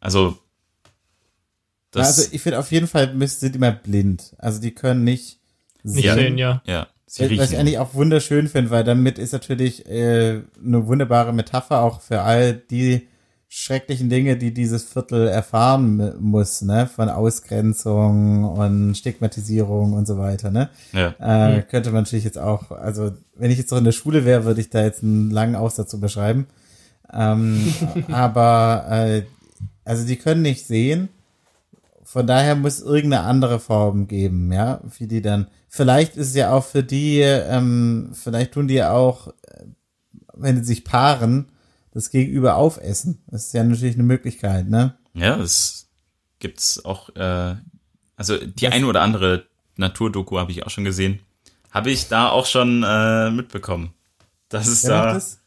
Also, das also ich finde auf jeden Fall sind die immer blind. Also die können nicht sehen. Nicht sehen, ja. Ja. Sie was ich eigentlich auch wunderschön finde, weil damit ist natürlich äh, eine wunderbare Metapher auch für all die schrecklichen Dinge, die dieses Viertel erfahren muss, ne, von Ausgrenzung und Stigmatisierung und so weiter, ne. Ja. Äh, mhm. Könnte man natürlich jetzt auch, also wenn ich jetzt noch in der Schule wäre, würde ich da jetzt einen langen Aufsatz zu beschreiben. Ähm, aber äh, also die können nicht sehen. Von daher muss irgendeine andere Form geben, ja, wie die dann. Vielleicht ist es ja auch für die, ähm, vielleicht tun die ja auch, äh, wenn sie sich paaren, das Gegenüber aufessen. Das ist ja natürlich eine Möglichkeit, ne? Ja, es gibt's auch, äh, also die eine oder andere Naturdoku habe ich auch schon gesehen. Habe ich da auch schon äh, mitbekommen. Das ist da das?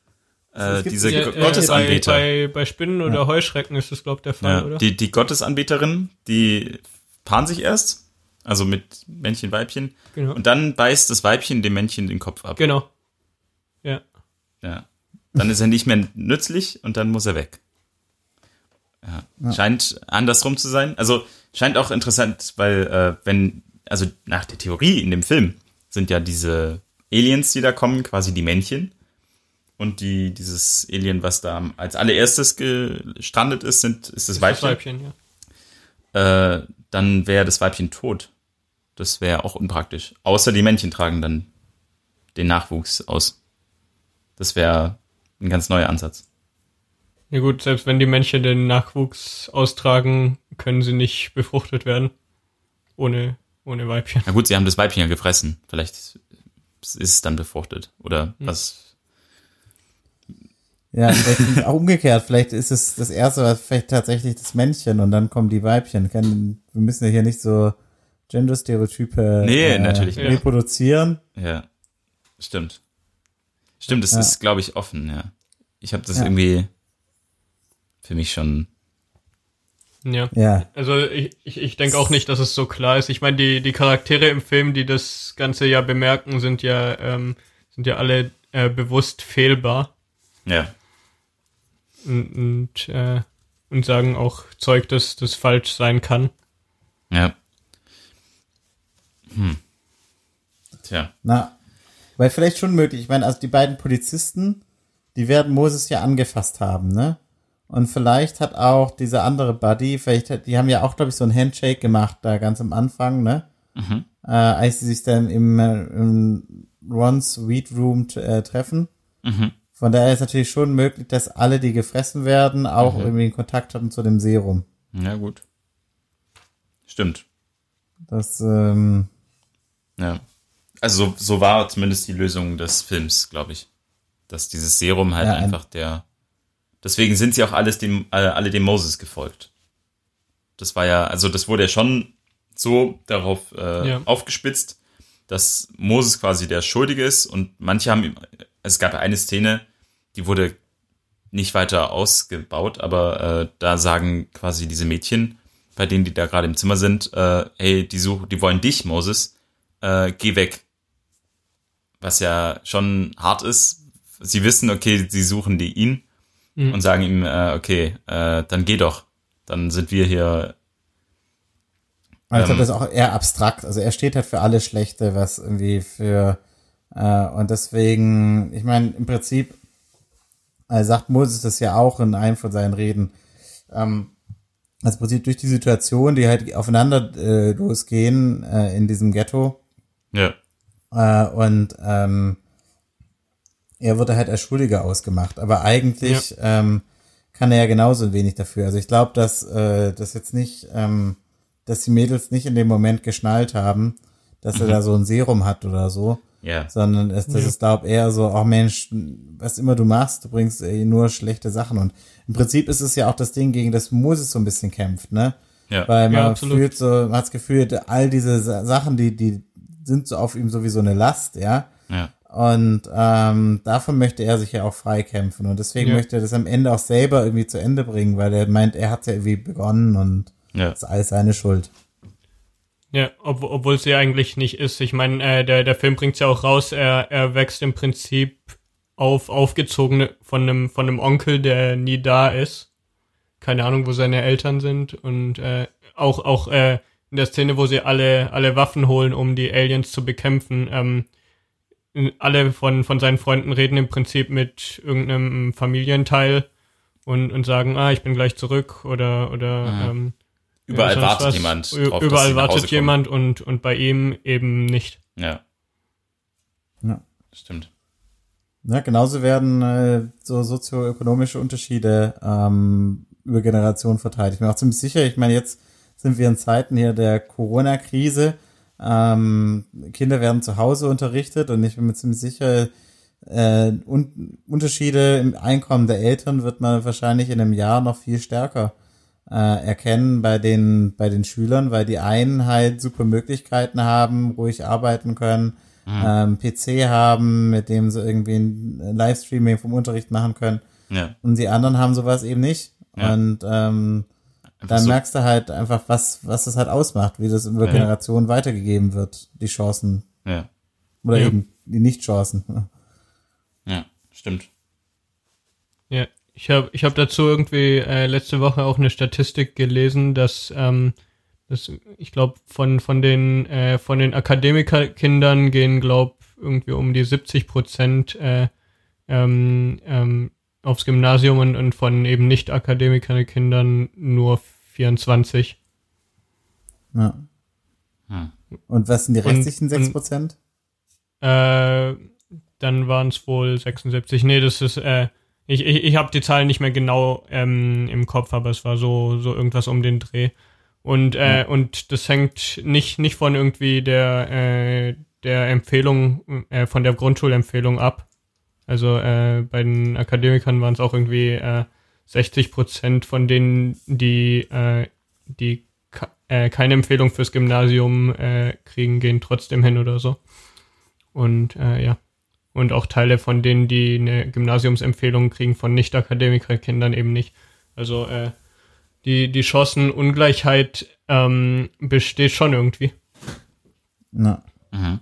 Äh, diese ja, äh, Gottesanbeter. Bei, bei, bei Spinnen oder ja. Heuschrecken ist das, glaube ich, der Fall, ja, oder? Die, die Gottesanbeterin, die paaren sich erst, also mit Männchen, Weibchen. Genau. Und dann beißt das Weibchen dem Männchen den Kopf ab. Genau. Ja. Ja. Dann ist er nicht mehr nützlich und dann muss er weg. Ja. ja. Scheint andersrum zu sein. Also scheint auch interessant, weil äh, wenn, also nach der Theorie in dem Film sind ja diese Aliens, die da kommen, quasi die Männchen. Und die, dieses Alien, was da als allererstes gestrandet ist, sind, ist das Weibchen. Das Weibchen ja. Äh, dann wäre das Weibchen tot. Das wäre auch unpraktisch. Außer die Männchen tragen dann den Nachwuchs aus. Das wäre ein ganz neuer Ansatz. Ja gut, selbst wenn die Männchen den Nachwuchs austragen, können sie nicht befruchtet werden. Ohne, ohne Weibchen. Na gut, sie haben das Weibchen ja gefressen. Vielleicht ist es dann befruchtet. Oder hm. was. Ja, vielleicht auch umgekehrt. Vielleicht ist es das erste, was vielleicht tatsächlich das Männchen und dann kommen die Weibchen. Wir müssen ja hier nicht so Gender-Stereotype nee, äh, natürlich reproduzieren. Ja, stimmt. Stimmt, es ja. ist, glaube ich, offen, ja. Ich habe das ja. irgendwie für mich schon. Ja. ja. Also ich, ich, ich denke auch nicht, dass es so klar ist. Ich meine, die, die Charaktere im Film, die das Ganze ja bemerken, sind ja, ähm, sind ja alle äh, bewusst fehlbar. Ja. Und, und, äh, und sagen auch Zeug, das, das falsch sein kann. Ja. Hm. Tja. Na, weil vielleicht schon möglich. Ich meine, also die beiden Polizisten, die werden Moses ja angefasst haben, ne? Und vielleicht hat auch dieser andere Buddy, vielleicht hat, die haben ja auch, glaube ich, so ein Handshake gemacht, da ganz am Anfang, ne? Mhm. Äh, als sie sich dann im, äh, im Ron's Weed Room äh, treffen. Mhm. Von daher ist natürlich schon möglich, dass alle, die gefressen werden, auch mhm. irgendwie Kontakt hatten zu dem Serum. Ja, gut. Stimmt. Das, ähm, ja. Also so, so war zumindest die Lösung des Films, glaube ich. Dass dieses Serum halt ja, einfach der. Deswegen sind sie auch alles dem, äh, alle dem Moses gefolgt. Das war ja, also das wurde ja schon so darauf äh, ja. aufgespitzt, dass Moses quasi der Schuldige ist und manche haben, es gab eine Szene, die wurde nicht weiter ausgebaut, aber äh, da sagen quasi diese Mädchen, bei denen die da gerade im Zimmer sind, äh, hey, die suchen, die wollen dich, Moses, äh, geh weg was ja schon hart ist. Sie wissen, okay, sie suchen die ihn mhm. und sagen ihm, äh, okay, äh, dann geh doch. Dann sind wir hier. Also ähm, das ist auch eher abstrakt. Also er steht halt für alles Schlechte, was irgendwie für äh, und deswegen, ich meine, im Prinzip äh, sagt Moses das ja auch in einem von seinen Reden. Ähm, also im Prinzip durch die Situation, die halt aufeinander äh, losgehen äh, in diesem Ghetto. Ja. Äh, und ähm, er wurde halt als Schuldiger ausgemacht. Aber eigentlich ja. ähm, kann er ja genauso wenig dafür. Also ich glaube, dass äh, das jetzt nicht, ähm, dass die Mädels nicht in dem Moment geschnallt haben, dass mhm. er da so ein Serum hat oder so. Ja. Sondern es, das ja. ist, glaube eher so, oh Mensch, was immer du machst, du bringst eh nur schlechte Sachen. Und im Prinzip ist es ja auch das Ding, gegen das Moses so ein bisschen kämpft, ne? Ja. Weil man ja, fühlt so, man hat das Gefühl, all diese Sachen, die, die sind so auf ihm sowieso eine Last, ja. Ja. Und ähm, davon möchte er sich ja auch freikämpfen. Und deswegen ja. möchte er das am Ende auch selber irgendwie zu Ende bringen, weil er meint, er hat ja irgendwie begonnen und ja. das ist alles seine Schuld. Ja, ob, obwohl es ja eigentlich nicht ist. Ich meine, äh, der, der Film bringt ja auch raus, er, er wächst im Prinzip auf, aufgezogen von einem, von einem Onkel, der nie da ist. Keine Ahnung, wo seine Eltern sind. Und äh, auch, auch äh, in der Szene, wo sie alle, alle Waffen holen, um die Aliens zu bekämpfen, ähm, alle von, von seinen Freunden reden im Prinzip mit irgendeinem Familienteil und, und sagen, ah, ich bin gleich zurück oder, oder mhm. ähm, überall wartet was. jemand. Drauf, überall wartet jemand und, und bei ihm eben nicht. Ja. Ja. Stimmt. Ja, genauso werden äh, so sozioökonomische Unterschiede ähm, über Generationen verteilt. Ich bin auch ziemlich sicher, ich meine, jetzt sind wir in Zeiten hier der Corona-Krise. Ähm, Kinder werden zu Hause unterrichtet und ich bin mir ziemlich sicher, äh, un Unterschiede im Einkommen der Eltern wird man wahrscheinlich in einem Jahr noch viel stärker äh, erkennen bei den, bei den Schülern, weil die einen halt super Möglichkeiten haben, ruhig arbeiten können, mhm. ähm, PC haben, mit dem sie irgendwie ein Livestreaming vom Unterricht machen können. Ja. Und die anderen haben sowas eben nicht. Ja. Und ähm, dann so. merkst du halt einfach, was, was das halt ausmacht, wie das über ja. Generationen weitergegeben wird, die Chancen. Ja. Oder ja. eben die Nicht-Chancen. Ja, stimmt. Ja, ich habe ich hab dazu irgendwie äh, letzte Woche auch eine Statistik gelesen, dass, ähm, dass ich glaube, von, von den, äh, von den Akademikerkindern gehen, glaube irgendwie um die 70 Prozent äh, ähm, ähm, aufs Gymnasium und, und von eben Nicht-Akademiker-Kindern nur 24. Ja. Hm. Und was sind die restlichen und, 6 Prozent? Äh, dann waren es wohl 76. Nee, das ist, äh, ich, ich, ich habe die Zahlen nicht mehr genau ähm, im Kopf, aber es war so, so irgendwas um den Dreh. Und, äh, mhm. und das hängt nicht, nicht von irgendwie der, äh, der Empfehlung, äh, von der Grundschulempfehlung ab, also äh, bei den Akademikern waren es auch irgendwie äh, 60 Prozent von denen, die, äh, die äh, keine Empfehlung fürs Gymnasium äh, kriegen, gehen trotzdem hin oder so. Und äh, ja. Und auch Teile von denen, die eine Gymnasiumsempfehlung kriegen, von Nicht-Akademiker-Kindern eben nicht. Also äh, die, die Chancenungleichheit ähm, besteht schon irgendwie. Na. Mhm.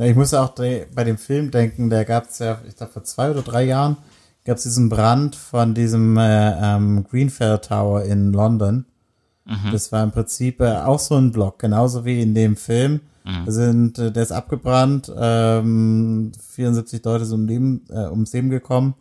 Ja, ich muss auch bei dem Film denken, der gab es ja, ich glaube vor zwei oder drei Jahren, gab es diesen Brand von diesem äh, ähm, Greenfell Tower in London. Mhm. Das war im Prinzip äh, auch so ein Block, genauso wie in dem Film. Mhm. Da sind, äh, der ist abgebrannt, ähm, 74 Leute sind um Leben, äh, ums Leben gekommen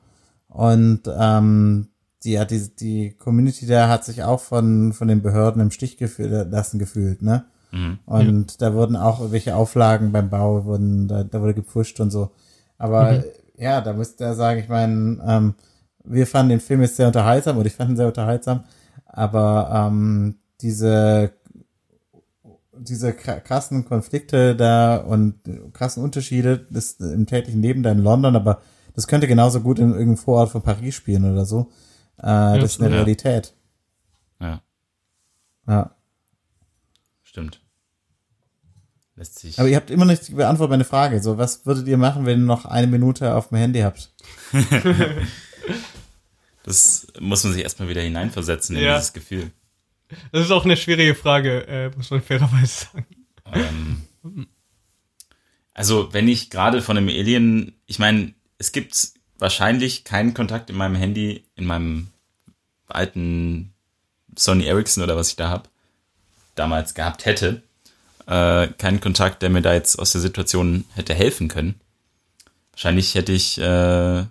und ähm, die, ja, die, die Community da hat sich auch von, von den Behörden im Stich gefühlt, lassen gefühlt, ne? Mhm. Und ja. da wurden auch irgendwelche Auflagen beim Bau, wurden, da, da wurde gepusht und so. Aber mhm. ja, da müsste er sagen, ich meine, ähm, wir fanden den Film jetzt sehr unterhaltsam und ich fand ihn sehr unterhaltsam, aber ähm, diese diese krassen Konflikte da und krassen Unterschiede das im täglichen Leben da in London, aber das könnte genauso gut in irgendeinem Vorort von Paris spielen oder so. Äh, ja, das ist eine ja. Realität. Ja. Ja. Stimmt. Lässt sich. Aber ihr habt immer nicht beantwortet meine Frage. So, was würdet ihr machen, wenn ihr noch eine Minute auf dem Handy habt? das muss man sich erstmal wieder hineinversetzen in ja. dieses Gefühl. Das ist auch eine schwierige Frage, äh, muss man fairerweise sagen. Ähm, also, wenn ich gerade von einem Alien, ich meine, es gibt wahrscheinlich keinen Kontakt in meinem Handy, in meinem alten Sony Ericsson oder was ich da habe, damals gehabt hätte, äh, keinen Kontakt, der mir da jetzt aus der Situation hätte helfen können. Wahrscheinlich hätte ich äh,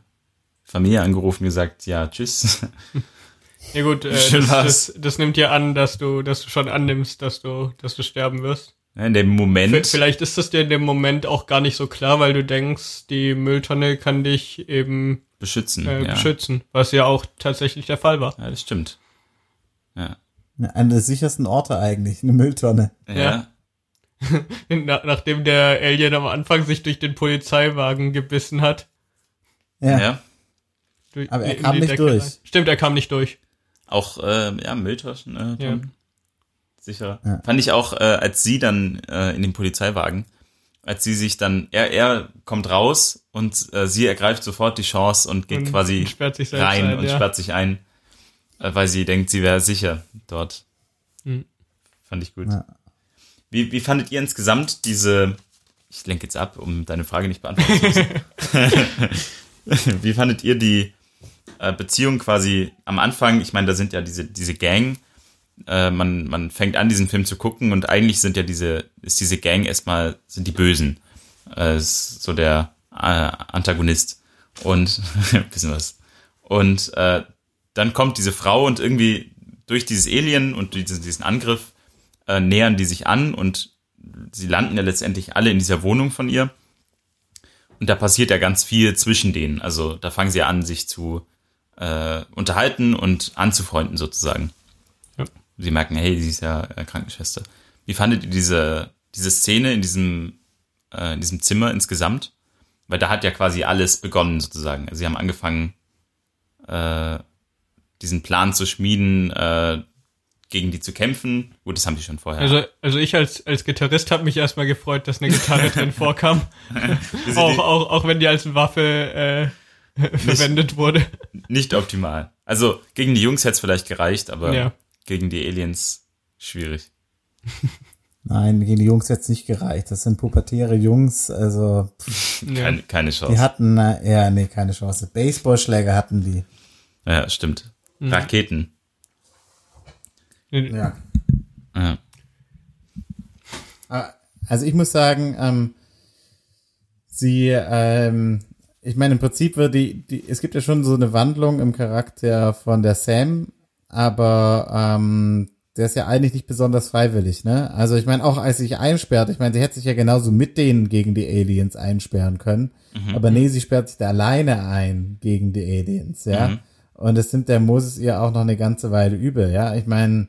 Familie angerufen und gesagt, ja, tschüss. Ja gut, äh, das, das, das, nimmt ja an, dass du, dass du schon annimmst, dass du, dass du sterben wirst. In dem Moment. Vielleicht ist das dir in dem Moment auch gar nicht so klar, weil du denkst, die Mülltonne kann dich eben beschützen, äh, ja. beschützen, was ja auch tatsächlich der Fall war. Ja, das stimmt. Ja. Einer der sichersten Orte eigentlich, eine Mülltonne. Ja. Na, nachdem der Alien am Anfang sich durch den Polizeiwagen gebissen hat. Ja. ja. Durch, Aber er kam nicht Decke durch. Rein. Stimmt, er kam nicht durch. Auch, äh, ja, Mülltaschen, äh, ja. sicher. Ja. Fand ich auch, äh, als sie dann äh, in den Polizeiwagen, als sie sich dann, er, er kommt raus und äh, sie ergreift sofort die Chance und geht und quasi rein ein, und ja. sperrt sich ein. Äh, weil sie denkt, sie wäre sicher dort. Mhm. Fand ich gut. Ja. Wie, wie fandet ihr insgesamt diese ich lenke jetzt ab, um deine Frage nicht beantworten zu müssen. Wie fandet ihr die äh, Beziehung quasi am Anfang? Ich meine, da sind ja diese, diese Gang. Äh, man, man fängt an, diesen Film zu gucken und eigentlich sind ja diese, ist diese Gang erstmal, sind die Bösen. Äh, ist so der äh, Antagonist. Und bisschen was. Und äh, dann kommt diese Frau und irgendwie durch dieses Alien und diesen, diesen Angriff äh, nähern die sich an und sie landen ja letztendlich alle in dieser Wohnung von ihr. Und da passiert ja ganz viel zwischen denen. Also da fangen sie an, sich zu äh, unterhalten und anzufreunden sozusagen. Ja. Sie merken, hey, sie ist ja äh, Krankenschwester. Wie fandet ihr diese, diese Szene in diesem, äh, in diesem Zimmer insgesamt? Weil da hat ja quasi alles begonnen sozusagen. Also sie haben angefangen, äh, diesen Plan zu schmieden, äh, gegen die zu kämpfen. Gut, das haben die schon vorher. Also, also ich als, als Gitarrist habe mich erstmal gefreut, dass eine Gitarre drin vorkam. auch, auch, auch wenn die als Waffe äh, verwendet wurde. Nicht optimal. Also gegen die Jungs hätte es vielleicht gereicht, aber ja. gegen die Aliens schwierig. Nein, gegen die Jungs hätte es nicht gereicht. Das sind pubertäre Jungs, also keine, keine Chance. Die hatten, äh, ja, nee, keine Chance. Baseballschläger hatten die. Ja, stimmt. Mhm. Raketen. Ja. ja. Ah, also ich muss sagen, ähm, sie, ähm, ich meine, im Prinzip wird die, die, es gibt ja schon so eine Wandlung im Charakter von der Sam, aber ähm, der ist ja eigentlich nicht besonders freiwillig, ne? Also ich meine, auch als sie sich einsperrt, ich meine, sie hätte sich ja genauso mit denen gegen die Aliens einsperren können, mhm. aber nee, sie sperrt sich da alleine ein gegen die Aliens, ja? Mhm. Und es sind der Moses ihr auch noch eine ganze Weile übel, ja? Ich meine,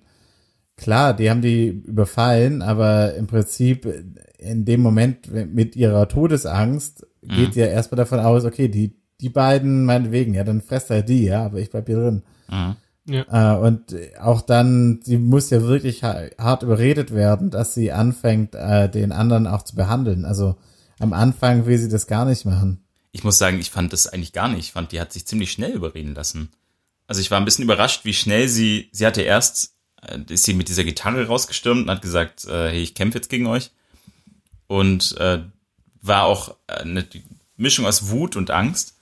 klar, die haben die überfallen, aber im Prinzip in dem Moment mit ihrer Todesangst mhm. geht ja erstmal davon aus, okay, die, die beiden meinetwegen, ja, dann fresst halt die, ja, aber ich bleib hier drin. Mhm. Ja. Äh, und auch dann, sie muss ja wirklich hart überredet werden, dass sie anfängt, äh, den anderen auch zu behandeln. Also am Anfang will sie das gar nicht machen. Ich muss sagen, ich fand das eigentlich gar nicht. Ich fand, die hat sich ziemlich schnell überreden lassen. Also ich war ein bisschen überrascht, wie schnell sie, sie hatte erst äh, ist sie mit dieser Gitarre rausgestürmt und hat gesagt, äh, hey, ich kämpfe jetzt gegen euch. Und äh, war auch äh, eine Mischung aus Wut und Angst.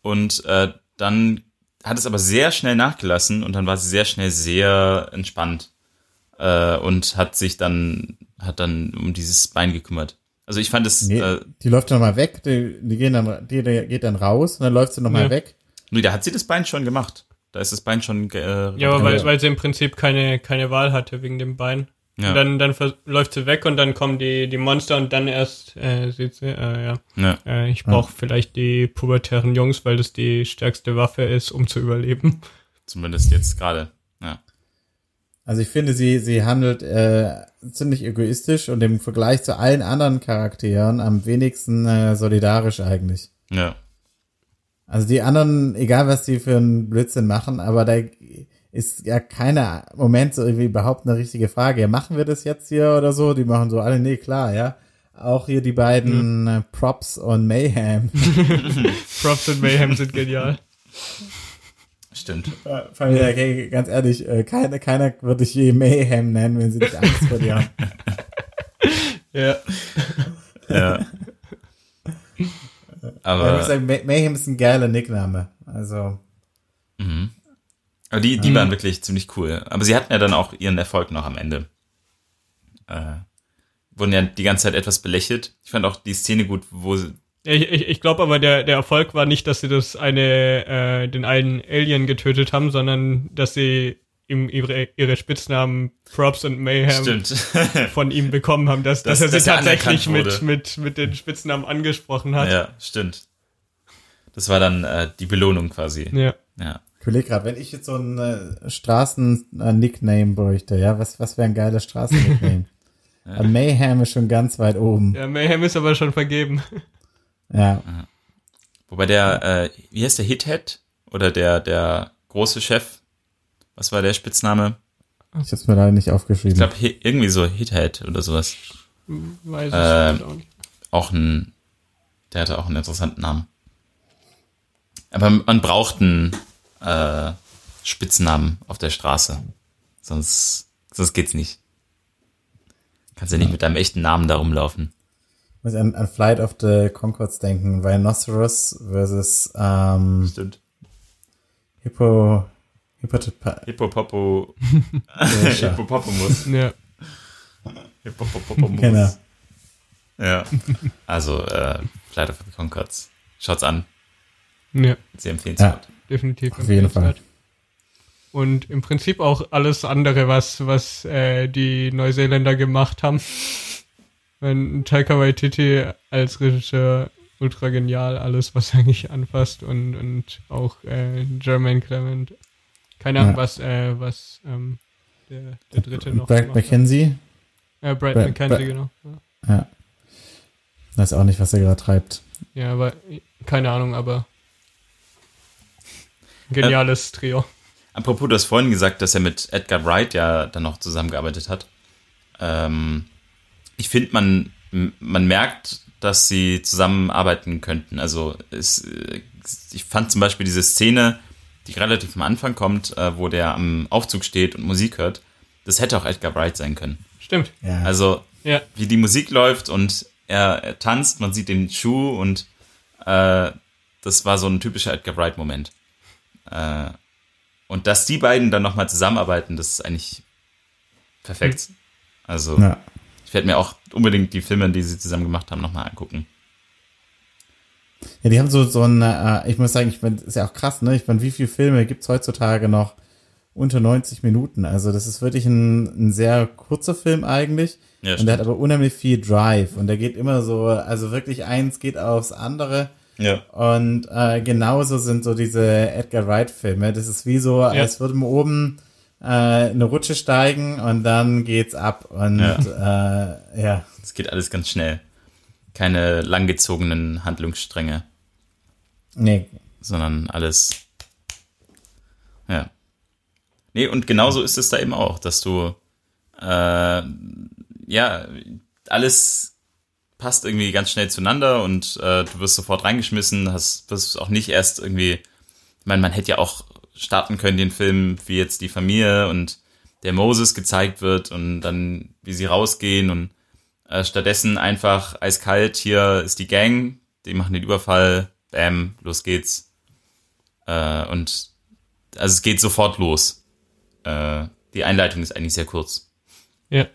Und äh, dann hat es aber sehr schnell nachgelassen und dann war sie sehr schnell sehr entspannt äh, und hat sich dann hat dann um dieses Bein gekümmert. Also ich fand es. Nee, äh, die läuft dann mal weg, die, die gehen dann, die, die geht dann raus und dann läuft sie nochmal ja. weg. Nee, da hat sie das Bein schon gemacht. Da ist das Bein schon. Äh, ja, aber weil, weil sie im Prinzip keine, keine Wahl hatte wegen dem Bein. Ja. Und dann, dann läuft sie weg und dann kommen die, die Monster und dann erst äh, sieht sie, äh, ja. ja. Äh, ich brauche ja. vielleicht die pubertären Jungs, weil das die stärkste Waffe ist, um zu überleben. Zumindest jetzt gerade, ja. Also ich finde, sie, sie handelt äh, ziemlich egoistisch und im Vergleich zu allen anderen Charakteren am wenigsten äh, solidarisch eigentlich. Ja. Also die anderen, egal was die für einen Blödsinn machen, aber da ist ja keiner Moment so irgendwie überhaupt eine richtige Frage. Ja, machen wir das jetzt hier oder so? Die machen so alle, nee, klar, ja. Auch hier die beiden mhm. Props und Mayhem. Props und Mayhem sind genial. Stimmt. Familie, okay, ganz ehrlich, äh, keiner, keiner würde ich je Mayhem nennen, wenn sie nicht Angst vor dir haben. Ja. Ja. Aber ja, ich sagen, Mayhem ist ein geiler Nickname. Also. Mhm. Aber die, die mhm. waren wirklich ziemlich cool. Aber sie hatten ja dann auch ihren Erfolg noch am Ende. Äh, wurden ja die ganze Zeit etwas belächelt. Ich fand auch die Szene gut, wo sie. Ich, ich, ich glaube aber, der, der Erfolg war nicht, dass sie das eine, äh, den einen Alien getötet haben, sondern dass sie ihm ihre, ihre Spitznamen Props und Mayhem von ihm bekommen haben, dass, dass, dass er sie tatsächlich mit, mit, mit den Spitznamen angesprochen hat. Ja, stimmt. Das war dann äh, die Belohnung quasi. Ja. ja. Ich überlege gerade, wenn ich jetzt so ein äh, Straßen-Nickname bräuchte, ja, was, was wäre ein geiler Straßen-Nickname? ja. Mayhem ist schon ganz weit oben. Ja, Mayhem ist aber schon vergeben. Ja. Wobei der, äh, wie heißt der Hithead? Oder der, der große Chef was war der Spitzname? Ich hab's mir leider nicht aufgeschrieben. Ich glaube, irgendwie so Hithead oder sowas. Weiß ich äh, auch nicht. Auch ein, der hatte auch einen interessanten Namen. Aber man braucht einen äh, Spitznamen auf der Straße. Sonst, sonst geht's nicht. Kannst ja nicht mit deinem echten Namen da rumlaufen. muss an, an Flight of the Concords denken. Rhinoceros versus ähm, Stimmt. Hippo Hippopopo Hippopotamus. Ja. Hippopotamus. Genau. Ja. Also, äh, Flight of the Concords. Schaut's an. Ja. Sehr empfehlenswert. Ja. Definitiv. Auf jeden Fall. Und im Prinzip auch alles andere, was, was äh, die Neuseeländer gemacht haben. Wenn Taika Waititi als Regisseur ultra genial, alles, was eigentlich anfasst und, und auch äh, Jermaine Clement. Keine Ahnung, Ja. was, äh, was ähm, der, der dritte noch Brad. McKenzie. Äh, Brad, Brad- McKenzie, genau. Ja. Ja. Weiß auch nicht, was er gerade treibt. Ja, aber keine Ahnung, aber geniales Trio. Apropos, du hast vorhin gesagt, dass er mit Edgar Wright ja dann noch zusammengearbeitet hat. Ähm, ich finde, man, man merkt, dass sie zusammenarbeiten könnten. Also es, äh, ich fand zum Beispiel diese Szene, die relativ am Anfang kommt, äh, wo der am Aufzug steht und Musik hört, das hätte auch Edgar Wright sein können. Stimmt. Ja. Also Ja, wie die Musik läuft und er, er tanzt, man sieht den Schuh und äh, das war so ein typischer Edgar Wright-Moment. Äh, und dass die beiden dann nochmal zusammenarbeiten, das ist eigentlich perfekt. Also ja. ich werde mir auch unbedingt die Filme, die sie zusammen gemacht haben, nochmal angucken. Ja, die haben so, so ein, äh, ich muss sagen, ich meine, ist ja auch krass, ne? Ich meine, wie viele Filme gibt's heutzutage noch unter 90 Minuten? Also das ist wirklich ein, ein sehr kurzer Film eigentlich. Ja, und der hat aber unheimlich viel Drive. Und der geht immer so, also wirklich eins geht aufs andere. Ja. Und äh, genauso sind so diese Edgar Wright-Filme. Das ist wie so, als würde man oben äh, eine Rutsche steigen und dann geht's ab. Und ja, äh, ja. Es geht alles ganz schnell. Keine langgezogenen Handlungsstränge, nee, sondern alles. Ja. Nee, und genauso ist es da eben auch, dass du äh, ja alles passt irgendwie ganz schnell zueinander und äh, du wirst sofort reingeschmissen, hast wirst auch nicht erst irgendwie, ich meine, man hätte ja auch starten können den Film, wie jetzt die Familie und der Moses gezeigt wird und dann wie sie rausgehen und äh, stattdessen einfach eiskalt, hier ist die Gang, die machen den Überfall, bam, los geht's. Äh, und also es geht sofort los. Äh, die Einleitung ist eigentlich sehr kurz. ja.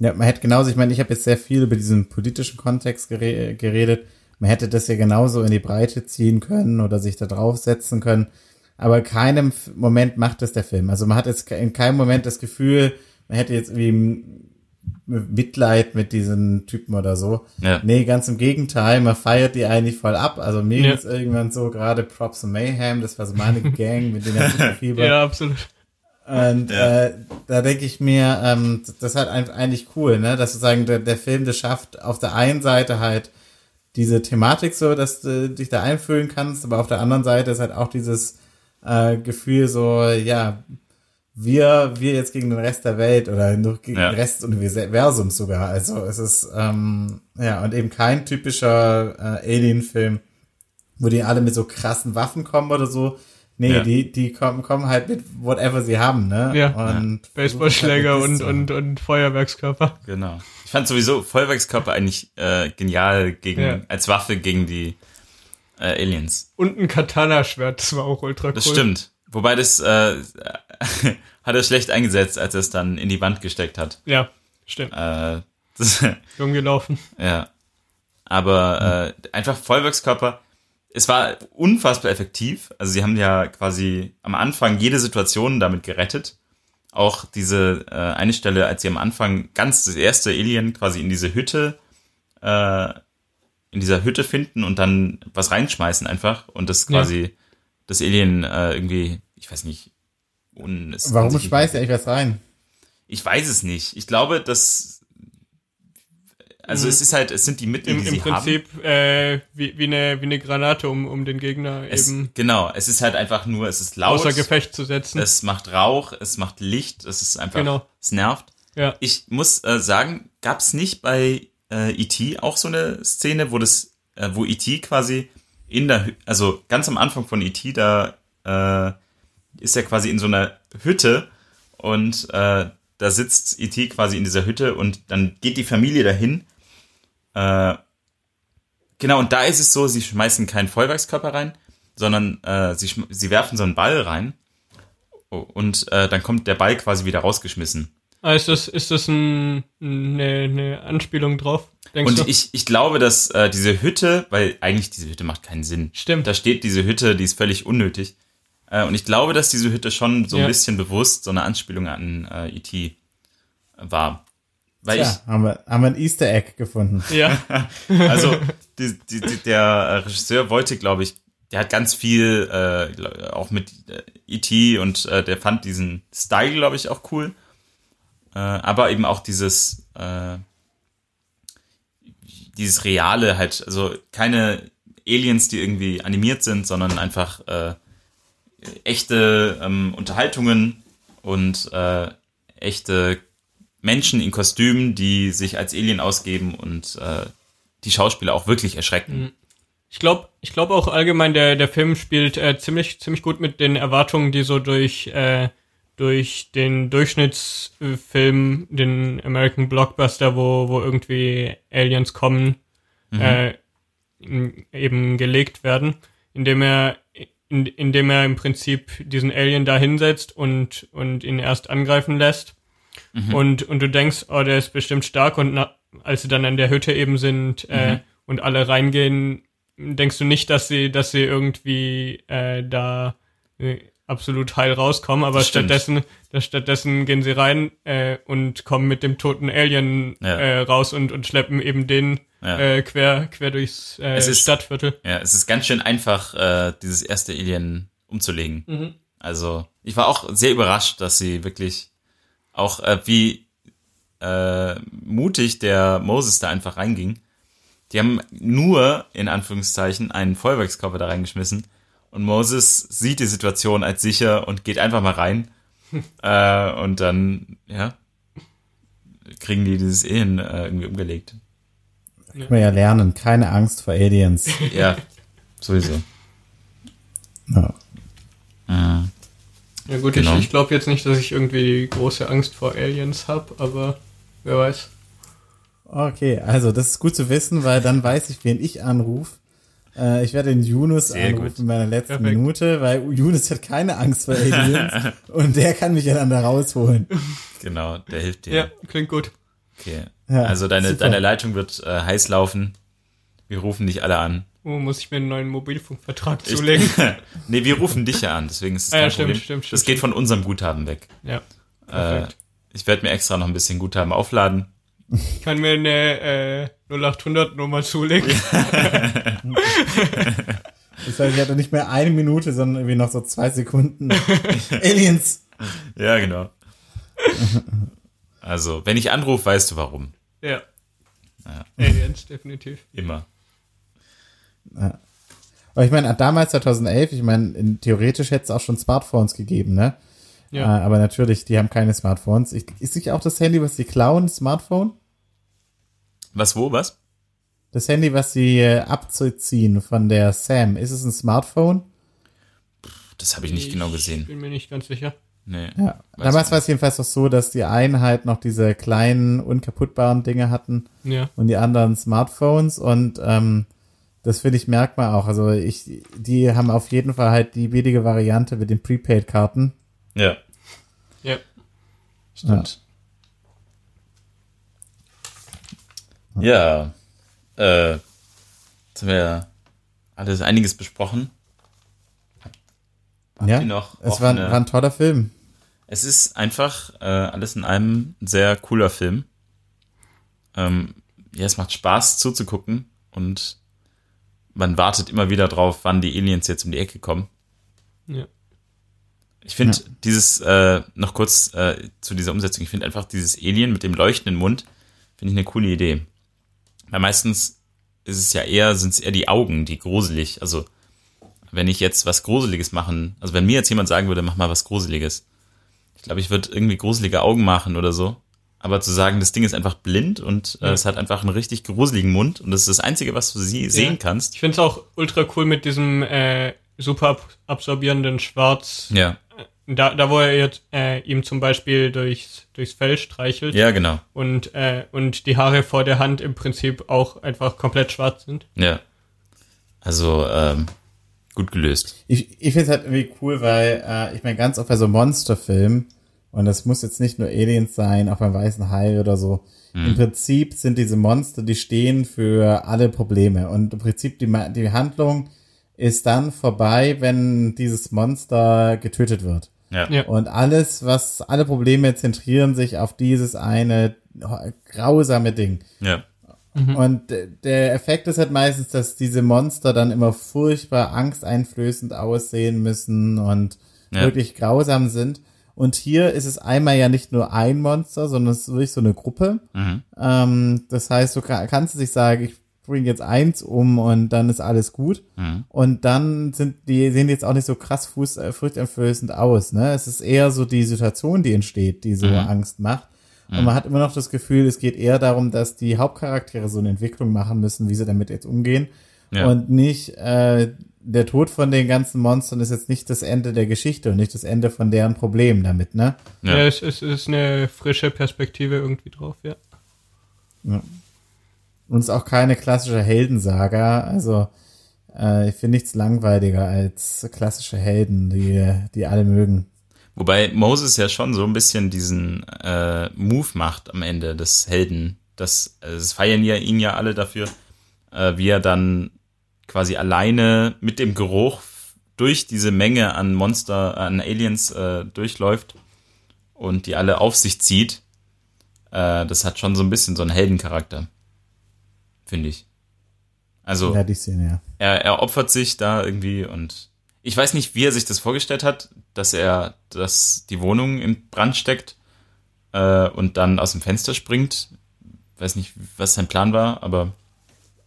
Ja, man hätte genauso, ich meine, ich habe jetzt sehr viel über diesen politischen Kontext gere geredet. Man hätte das ja genauso in die Breite ziehen können oder sich da draufsetzen können. Aber keinem F- Moment macht das der Film. Also man hat jetzt in keinem Moment das Gefühl, man hätte jetzt irgendwie Mitleid mit diesen Typen oder so. Ja. Nee, ganz im Gegenteil, man feiert die eigentlich voll ab. Also mir Ja. geht's irgendwann so, gerade Props und Mayhem, das war so meine Gang, mit denen ich Fieber. Ja, absolut. Und Ja. äh, da denke ich mir, ähm, das ist halt eigentlich cool, ne? Dass sozusagen der, der Film das schafft, auf der einen Seite halt diese Thematik so, dass du dich da einfühlen kannst, aber auf der anderen Seite ist halt auch dieses äh, Gefühl so, ja, wir, wir jetzt gegen den Rest der Welt oder noch gegen Ja. den Rest des Universums sogar. Also es ist, ähm, ja, und eben kein typischer äh, Alien-Film, wo die alle mit so krassen Waffen kommen oder so. Nee, Ja. die, die kommen, kommen halt mit whatever sie haben, ne? Ja. Und Baseballschläger versuchen und, halt und, und Feuerwerkskörper. Genau. Ich fand sowieso Feuerwerkskörper eigentlich äh, genial gegen Ja. als Waffe gegen die äh, Aliens. Und ein Katana-Schwert, das war auch ultra cool. Das stimmt. Wobei das äh, hat er schlecht eingesetzt, als er es dann in die Wand gesteckt hat. Ja, stimmt. Äh, das, Dumm gelaufen. ja. Aber äh, einfach Feuerwerkskörper. Es war unfassbar effektiv. Also sie haben ja quasi am Anfang jede Situation damit gerettet. Auch diese äh, eine Stelle, als sie am Anfang ganz das erste Alien quasi in diese Hütte, äh, in dieser Hütte finden und dann was reinschmeißen einfach und das Ja. quasi das Alien äh, irgendwie, ich weiß nicht, Warum schmeißt ihr eigentlich was rein? Ich weiß es nicht. Ich glaube, dass also Mhm. es ist halt, es sind die Mittel, Im, die im sie Prinzip äh, wie, wie, eine, wie eine Granate, um, um den Gegner Es, eben genau, es ist halt einfach nur, es ist laut, außer Gefecht zu setzen. es macht Rauch, es macht Licht, es ist einfach, Genau. es nervt. ja. Ich muss äh, sagen, gab es nicht bei äh, E.T. auch so eine Szene, wo das, äh, wo E.T. quasi in der, also ganz am Anfang von E.T., da äh, ist er quasi in so einer Hütte und äh, da sitzt E.T. quasi in dieser Hütte und dann geht die Familie dahin Äh, genau, und da ist es so, sie schmeißen keinen Feuerwerkskörper rein, sondern äh, sie, sie werfen so einen Ball rein und äh, dann kommt der Ball quasi wieder rausgeschmissen. Ah, ist das, ist das ein, eine, eine Anspielung drauf? und du? ich, ich glaube, dass äh, diese Hütte, weil eigentlich diese Hütte macht keinen Sinn. Stimmt. Da steht diese Hütte, die ist völlig unnötig. Äh, und ich glaube, dass diese Hütte schon so ja. ein bisschen bewusst so eine Anspielung an äh, E.T. war. Weil Tja, ich, haben, wir, haben wir ein Easter Egg gefunden. Ja. also die, die, die, der Regisseur wollte, glaube ich, der hat ganz viel äh, auch mit äh, E.T. und äh, der fand diesen Style, glaube ich, auch cool. Äh, aber eben auch dieses, äh, dieses Reale halt, also keine Aliens, die irgendwie animiert sind, sondern einfach äh, echte ähm, Unterhaltungen und äh, echte Menschen in Kostümen, die sich als Alien ausgeben und äh, die Schauspieler auch wirklich erschrecken. Mhm. Ich glaube, ich glaube auch allgemein der der Film spielt äh, ziemlich ziemlich gut mit den Erwartungen, die so durch äh, durch den Durchschnittsfilm, den American Blockbuster, wo, wo irgendwie Aliens kommen, mhm. äh, eben gelegt werden, indem er, in, indem er im Prinzip diesen Alien da hinsetzt und, und ihn erst angreifen lässt. Mhm. Und, und du denkst, oh, der ist bestimmt stark und na, als sie dann an der Hütte eben sind äh, mhm. und alle reingehen, denkst du nicht, dass sie, dass sie irgendwie äh, da äh, absolut heil rauskommen, aber stattdessen, stattdessen gehen sie rein äh, und kommen mit dem toten Alien ja. äh, raus und, und schleppen eben den ja. äh, quer, quer durchs äh, ist, Stadtviertel. Ja, es ist ganz schön einfach, äh, dieses erste Alien umzulegen. Mhm. Also, ich war auch sehr überrascht, dass sie wirklich auch äh, wie äh, mutig der Moses da einfach reinging. Die haben nur, in Anführungszeichen, einen Feuerwerkskörper da reingeschmissen und Moses sieht die Situation als sicher und geht einfach mal rein. äh, und dann, ja, kriegen die dieses Ehen äh, irgendwie umgelegt. Kann man ja lernen, keine Angst vor Aliens. ja, sowieso. Ja. Ja, ja gut, genau. ich, ich glaube jetzt nicht, dass ich irgendwie große Angst vor Aliens habe, aber wer weiß. Okay, also das ist gut zu wissen, weil dann weiß ich, wen ich anrufe äh, ich werde den Yunus Sehr anrufen gut. in meiner letzten Perfekt. Minute, weil Yunus hat keine Angst vor Aliens und der kann mich ja dann da rausholen. Genau, der hilft dir. Ja, klingt gut. Okay. Ja, also deine, deine Leitung wird äh, heiß laufen. Wir rufen dich alle an. Oh, muss ich mir einen neuen Mobilfunkvertrag zulegen? nee, wir rufen dich ja an, deswegen ist es ah, kein ja, stimmt, Problem. Stimmt, stimmt, das geht von unserem Guthaben weg. Ja. Äh, ich werde mir extra noch ein bisschen Guthaben aufladen. Ich kann mir eine äh, 0800 Nummer zulegen. das heißt, ich hatte nicht mehr eine Minute, sondern irgendwie noch so zwei Sekunden. Aliens. Ja, genau. Also, wenn ich anrufe, weißt du warum. Ja. ja. Aliens, definitiv. Immer. Ja. Aber ich meine, damals 2011, ich meine, theoretisch hätte es auch schon Smartphones gegeben, ne? Ja. Äh, aber natürlich, die haben keine Smartphones. Ich, ist nicht auch das Handy, was sie klauen, Smartphone? Was, wo, was? Das Handy, was sie äh, abzuziehen von der Sam, ist es ein Smartphone? Das habe ich nicht genau ich genau gesehen. Ich bin mir nicht ganz sicher. Nee. Ja. Damals war es jedenfalls auch so, dass die einen halt noch diese kleinen, unkaputtbaren Dinge hatten ja. und die anderen Smartphones und ähm, das finde ich merkt man auch. Also ich, die haben auf jeden Fall halt die billige Variante mit den Prepaid-Karten. Ja. Stimmt. Ja. ja. Äh, jetzt haben wir alles einiges besprochen. Habt ja, noch es war, eine, war ein toller Film. Es ist einfach äh, alles in einem ein sehr cooler Film. Ähm, ja, es macht Spaß zuzugucken und man wartet immer wieder drauf, wann die Aliens jetzt um die Ecke kommen. Ja. Ich finde ja. dieses, äh, noch kurz äh, zu dieser Umsetzung, ich finde einfach dieses Alien mit dem leuchtenden Mund, finde ich eine coole Idee. Weil meistens ist es ja eher, sind es eher die Augen, die gruselig, also wenn ich jetzt was Gruseliges machen, also wenn mir jetzt jemand sagen würde, mach mal was Gruseliges, ich glaube, ich würde irgendwie gruselige Augen machen oder so. Aber zu sagen, das Ding ist einfach blind und äh, ja. es hat einfach einen richtig gruseligen Mund und das ist das Einzige, was du sie sehen ja. kannst. Ich finde es auch ultra cool mit diesem äh, super absorbierenden Schwarz ja da, da wo er jetzt, äh, ihm zum Beispiel durchs, durchs Fell streichelt. Ja, genau. Und, äh, und die Haare vor der Hand im Prinzip auch einfach komplett schwarz sind. Ja. Also, ähm, gut gelöst. Ich, ich finde es halt irgendwie cool, weil äh, ich meine, ganz oft bei so Monsterfilmen, und das muss jetzt nicht nur Aliens sein, auch beim Weißen Hai oder so, mhm. im Prinzip sind diese Monster, die stehen für alle Probleme. Und im Prinzip die, die Handlung ist dann vorbei, wenn dieses Monster getötet wird. Ja. ja. Und alles, was, alle Probleme zentrieren sich auf dieses eine grausame Ding. Ja. Mhm. Und der Effekt ist halt meistens, dass diese Monster dann immer furchtbar angsteinflößend aussehen müssen und ja. wirklich grausam sind. Und hier ist es einmal ja nicht nur ein Monster, sondern es ist wirklich so eine Gruppe. Mhm. Ähm, das heißt, du kann, kannst dich sagen, ich bringe jetzt eins um und dann ist alles gut. Mhm. Und dann sind die sehen jetzt auch nicht so krass fuß, äh, furchteinflößend aus. Ne? Es ist eher so die Situation, die entsteht, die so mhm. Angst macht. Und mhm. man hat immer noch das Gefühl, es geht eher darum, dass die Hauptcharaktere so eine Entwicklung machen müssen, wie sie damit jetzt umgehen. Ja. Und nicht äh, der Tod von den ganzen Monstern ist jetzt nicht das Ende der Geschichte und nicht das Ende von deren Problem damit, ne? Ja, ja es, es ist eine frische Perspektive irgendwie drauf, ja. ja. Und es ist auch keine klassische Heldensaga. Also äh, ich finde nichts langweiliger als klassische Helden, die, die alle mögen. Wobei Moses ja schon so ein bisschen diesen äh, Move macht am Ende des Helden. Das, das feiern ja ihn ja alle dafür, äh, wie er dann quasi alleine mit dem Geruch durch diese Menge an Monster, an Aliens äh, durchläuft und die alle auf sich zieht. Äh, das hat schon so ein bisschen so einen Heldencharakter finde ich. Also ja, sehen, ja. er, er opfert sich da irgendwie und ich weiß nicht, wie er sich das vorgestellt hat, dass er dass die Wohnung in Brand steckt äh, und dann aus dem Fenster springt. Weiß nicht, was sein Plan war, aber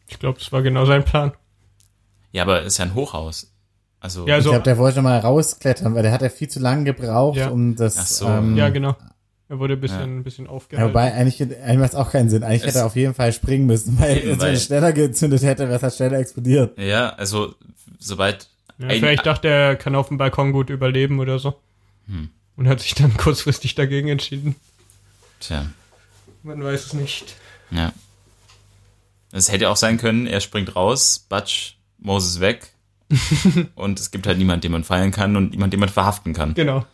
ich glaube, das war genau sein Plan. Ja, aber es ist ja ein Hochhaus. Also ja, also, ich glaube, der wollte mal rausklettern, weil der hat ja viel zu lange gebraucht, ja. um das. Ach so. Ähm, ja, genau. Er wurde ein bisschen, ja. ein bisschen aufgehalten. Ja, wobei, eigentlich, eigentlich macht es auch keinen Sinn. Eigentlich es hätte er auf jeden Fall springen müssen, weil eben, wenn er schneller gezündet hätte, wäre es halt schneller explodiert. Ja, also, sobald. Ja, vielleicht dachte er, er kann auf dem Balkon gut überleben oder so. Hm. Und hat sich dann kurzfristig dagegen entschieden. Tja. Man weiß es nicht. Ja. Es hätte auch sein können, er springt raus, Batsch, Moses weg. und es gibt halt niemanden, den man feiern kann und niemanden, den man verhaften kann. Genau.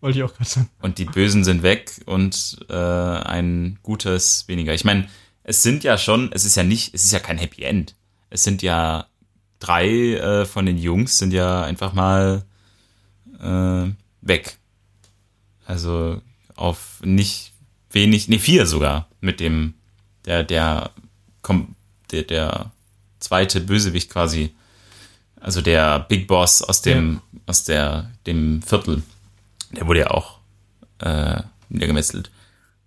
Wollte ich auch gerade sagen. Und die Bösen sind weg und äh, ein Gutes weniger. Ich meine, es sind ja schon, es ist ja nicht, es ist ja kein Happy End. Es sind ja drei äh, von den Jungs sind ja einfach mal äh, weg. Also auf nicht wenig, nee, vier sogar mit dem, der, der, der, der zweite Bösewicht quasi. Also der Big Boss aus dem, ja. aus der, dem Viertel der wurde ja auch äh, niedergemetzelt.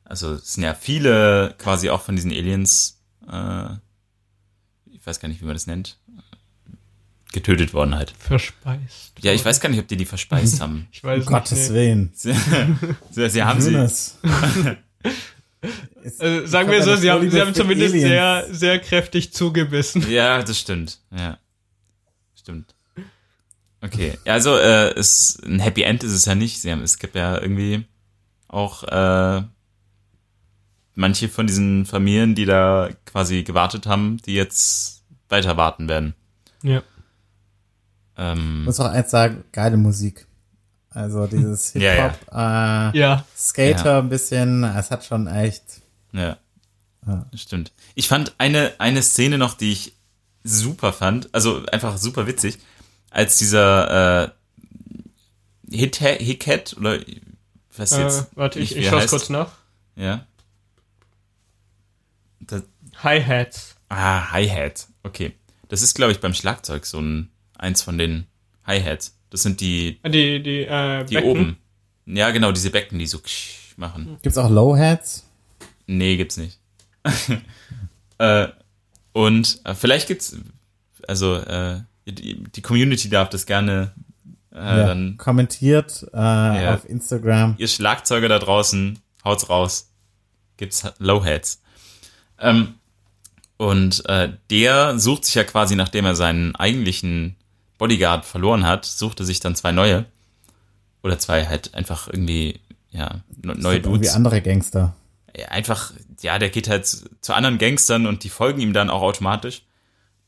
Also es sind ja viele quasi auch von diesen Aliens, äh, ich weiß gar nicht, wie man das nennt, getötet worden halt. Verspeist. Ja, ich weiß gar nicht, ob die die verspeist haben. ich weiß um nicht. Gottes Willen. Sie, sie, sie haben sie. also, sagen wir so, sie haben, sie haben zumindest sehr, sehr kräftig zugebissen. Ja, das stimmt. Ja. Stimmt. Okay, ja, also äh, ist, ein Happy End ist es ja nicht. Sie haben, es gibt ja irgendwie auch äh, manche von diesen Familien, die da quasi gewartet haben, die jetzt weiter warten werden. Ja. Ähm, ich muss auch eins sagen, geile Musik. Also dieses Hip-Hop, ja, ja. Äh, ja. Skater ja. ein bisschen, es hat schon echt. Ja. ja. Stimmt. Ich fand eine, eine Szene noch, die ich super fand, also einfach super witzig als dieser äh, Hit Hicket oder was äh, jetzt? Warte, ich, ich schaue kurz nach. Ja. Hi-Hats. Ah, Hi-Hat. Okay. Das ist, glaube ich, beim Schlagzeug so ein eins von den Hi-Hats. Das sind die die die äh, die Becken. oben. Ja, genau, diese Becken, die so machen. Gibt's auch Low-Hats? Nee, gibt's nicht. äh, und äh, vielleicht gibt's also äh, die, die Community darf das gerne äh, ja, dann kommentiert äh, ja, auf Instagram. Ihr Schlagzeuger da draußen, haut's raus. Gibt's Lowheads. Ähm, und äh, der sucht sich ja quasi, nachdem er seinen eigentlichen Bodyguard verloren hat, suchte sich dann zwei neue. oder zwei halt einfach irgendwie, ja, neue Dudes. Irgendwie andere Gangster. Einfach, ja, der geht halt zu anderen Gangstern und die folgen ihm dann auch automatisch.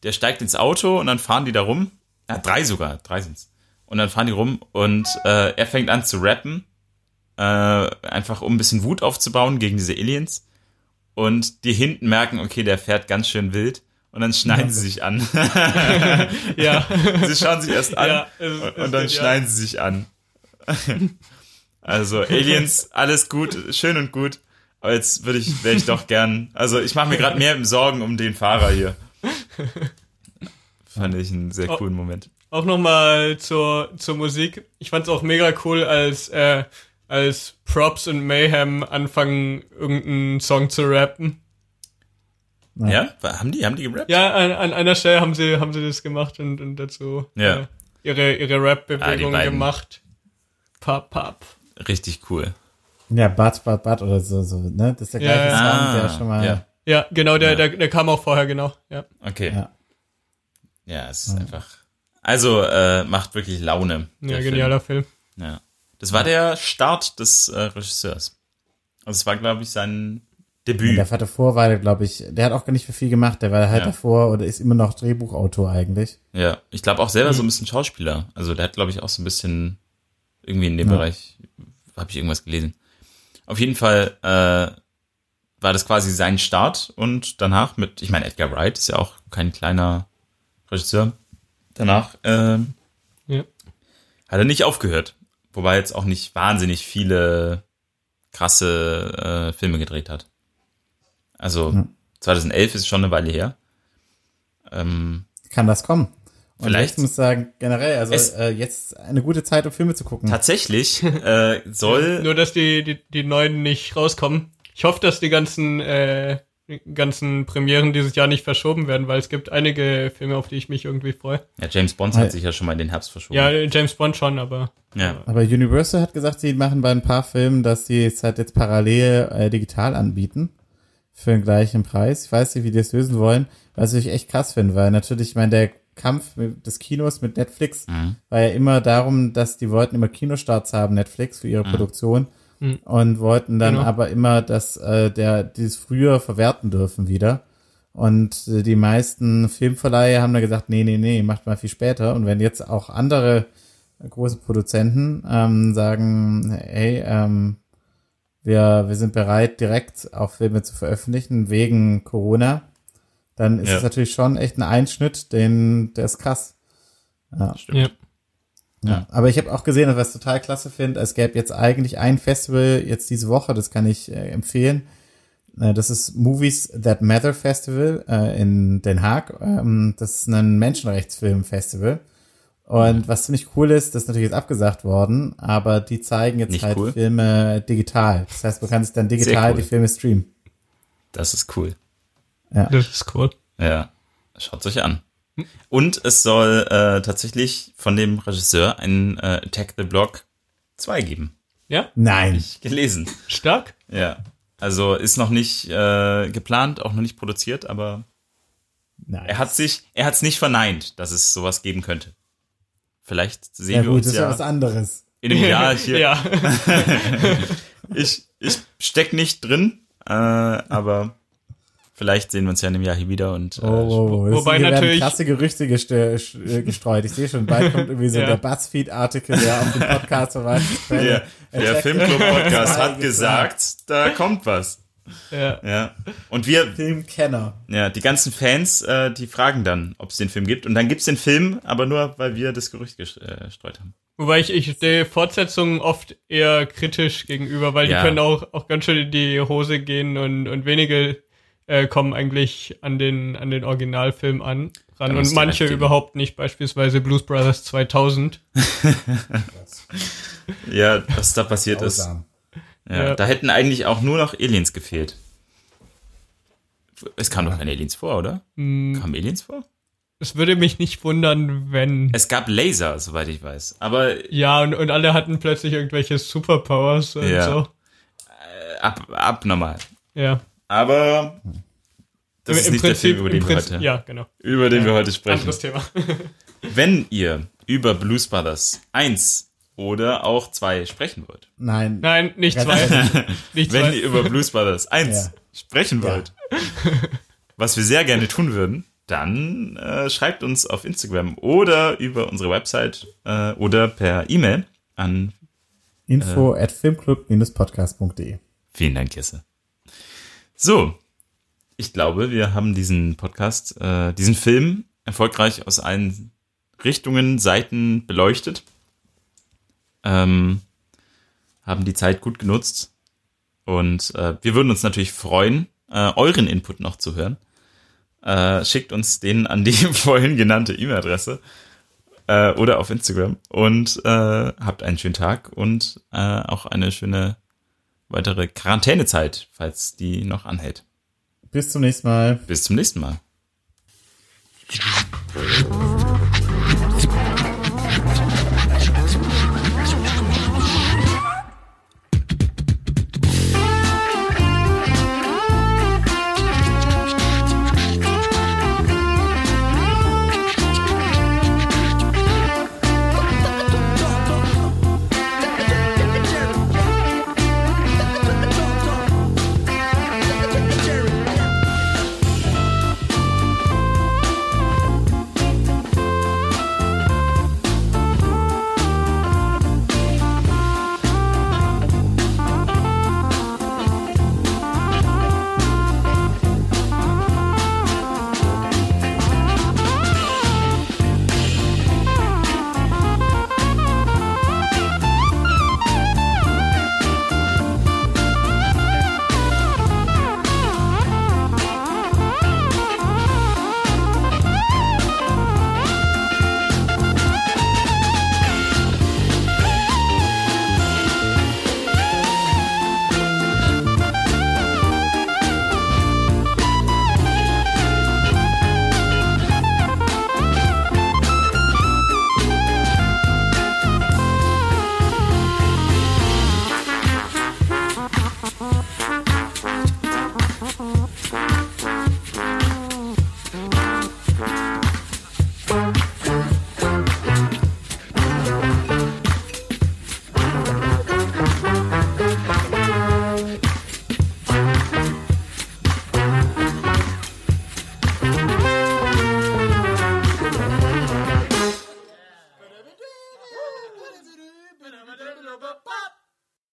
Der steigt ins Auto und dann fahren die da rum. Ja, drei sogar, drei sind's. Und dann fahren die rum und äh, er fängt an zu rappen, äh, einfach um ein bisschen Wut aufzubauen gegen diese Aliens. Und die hinten merken, okay, der fährt ganz schön wild und dann schneiden ja. sie sich an. ja. Sie schauen sich erst an ja, es, und, dann es, schneiden ja. sie sich an. also Aliens, alles gut, schön und gut. Aber jetzt würde ich, wäre ich doch gern. Also ich mache mir gerade mehr Sorgen um den Fahrer hier. Fand ich einen sehr coolen Moment. Auch nochmal zur, zur Musik. Ich fand es auch mega cool, als äh, als Props und Mayhem anfangen, irgendeinen Song zu rappen. Ja, haben die, haben die gerappt? Ja, an, an einer Stelle haben sie, haben sie das gemacht und, und dazu ja. äh, ihre, ihre Rap-Bewegung ah, gemacht. Pap, pap. Richtig cool. Ja, Bad, Bad, Bad oder so, so, ne? Das ist der gleiche ja. Song, der ah, schon mal. Ja, genau, der, ja. der, der kam auch vorher, genau. Ja. Okay. Ja, ja es ist einfach. Also, äh, macht wirklich Laune. Ja, genialer Film. Film. Ja. Das war der Start des äh, Regisseurs. Also es war, glaube ich, sein Debüt. Ja, der war davor, war glaube ich, der hat auch gar nicht für viel gemacht. Der war halt ja. davor oder ist immer noch Drehbuchautor eigentlich. Ja, ich glaube auch selber mhm. so ein bisschen Schauspieler. Also der hat, glaube ich, auch so ein bisschen irgendwie in dem ja. Bereich, habe ich irgendwas gelesen. Auf jeden Fall äh, war das quasi sein Start und danach mit, ich meine, Edgar Wright ist ja auch kein kleiner Regisseur. Danach äh, ja. hat er nicht aufgehört. Wobei jetzt auch nicht wahnsinnig viele krasse äh, Filme gedreht hat. Also ja. 2011 ist schon eine Weile her. Ähm, Kann das kommen? Und vielleicht. Ich muss sagen, generell, also äh, jetzt eine gute Zeit, um Filme zu gucken. Tatsächlich äh, soll. Nur, dass die, die, die neuen nicht rauskommen. Ich hoffe, dass die ganzen äh, ganzen Premieren dieses Jahr nicht verschoben werden, weil es gibt einige Filme, auf die ich mich irgendwie freue. Ja, James Bond hat sich ja schon mal in den Herbst verschoben. Ja, James Bond schon, aber. Ja. Aber Universal hat gesagt, sie machen bei ein paar Filmen, dass sie es halt jetzt parallel äh, digital anbieten. Für den gleichen Preis. Ich weiß nicht, wie die das lösen wollen, was ich echt krass finde, weil natürlich, ich meine, der Kampf des Kinos mit Netflix mhm. war ja immer darum, dass die wollten immer Kinostarts haben, Netflix, für ihre mhm. Produktion mhm. und wollten dann genau. aber immer, dass äh, der dieses früher verwerten dürfen wieder. Und äh, die meisten Filmverleihe haben da gesagt, nee, nee, nee, macht mal viel später. Und wenn jetzt auch andere große Produzenten ähm, sagen, hey, ähm, wir, wir sind bereit, direkt auch Filme zu veröffentlichen wegen Corona, dann ist ja. es natürlich schon echt ein Einschnitt, den, der ist krass. Ja. Stimmt. Ja. Aber ich habe auch gesehen, was ich total klasse finde, es gäbe jetzt eigentlich ein Festival jetzt diese Woche, das kann ich äh, empfehlen. Äh, das ist Movies That Matter Festival äh, in Den Haag. Ähm, das ist ein Menschenrechtsfilmfestival. Und was ziemlich cool ist, das ist natürlich jetzt abgesagt worden, aber die zeigen jetzt Nicht halt cool. Filme digital. Das heißt, man kann sich dann digital cool. die Filme streamen. Das ist cool. Ja. Das ist cool. Ja. Schaut euch an. Und es soll äh, tatsächlich von dem Regisseur ein äh, Attack the Block 2 geben. Ja? Nein. Ich gelesen. Stark? Ja. Also ist noch nicht äh, geplant, auch noch nicht produziert, aber nice. er hat sich, er hat es nicht verneint, dass es sowas geben könnte. Vielleicht sehen ja, wir gut, uns das ja. ist ja was anderes. In dem Jahr hier. ja. ich, ich steck nicht drin, äh, aber Vielleicht sehen wir uns ja in einem Jahr hier wieder und äh, oh, oh, oh. wobei natürlich krasse Gerüchte äh, gestreut. Ich sehe schon, bald kommt irgendwie so ja. der Buzzfeed-Artikel, der auf dem Podcast verweist. Der, der Filmclub-Podcast hat gesagt, da kommt was. Ja. ja. Und wir. Filmkenner. Ja, die ganzen Fans, äh, die fragen dann, ob es den Film gibt. Und dann gibt's den Film, aber nur, weil wir das Gerücht äh, gestreut haben. Wobei ich, ich der Fortsetzungen oft eher kritisch gegenüber, weil ja. die können auch, auch ganz schön in die Hose gehen und, und wenige äh, kommen eigentlich an den, an den Originalfilm an, ran und manche überhaupt nicht, beispielsweise Blues Brothers 2000. ja, was da passiert ist. Ja, ja, Da hätten eigentlich auch nur noch Aliens gefehlt. Es kam doch keine Aliens vor, oder? Mm. Kamen Aliens vor? Es würde mich nicht wundern, wenn. Es gab Laser, soweit ich weiß. Aber. Ja, und, und alle hatten plötzlich irgendwelche Superpowers und ja. so. Äh, ab, abnormal. Ja. Aber das Im, ist nicht Prinzip, der Film, über den wir heute, ja, genau. über den ja, wir heute sprechen. Anderes Thema. Wenn ihr über Blues Brothers 1 oder auch zwei sprechen wollt. Nein. Nein, nicht zwei. nicht Wenn zwei. ihr über Blues Brothers 1 ja. sprechen wollt, ja. was wir sehr gerne tun würden, dann äh, schreibt uns auf Instagram oder über unsere Website äh, oder per E-Mail an info äh, at filmclub-podcast.de. Vielen Dank, Jesse. So, ich glaube, wir haben diesen Podcast, äh, diesen Film erfolgreich aus allen Richtungen, Seiten beleuchtet. Ähm, haben die Zeit gut genutzt. Und äh, wir würden uns natürlich freuen, äh, euren Input noch zu hören. Äh, schickt uns den an die vorhin genannte E-Mail-Adresse äh, oder auf Instagram und äh, habt einen schönen Tag und äh, auch eine schöne weitere Quarantänezeit, falls die noch anhält. Bis zum nächsten Mal. Bis zum nächsten Mal.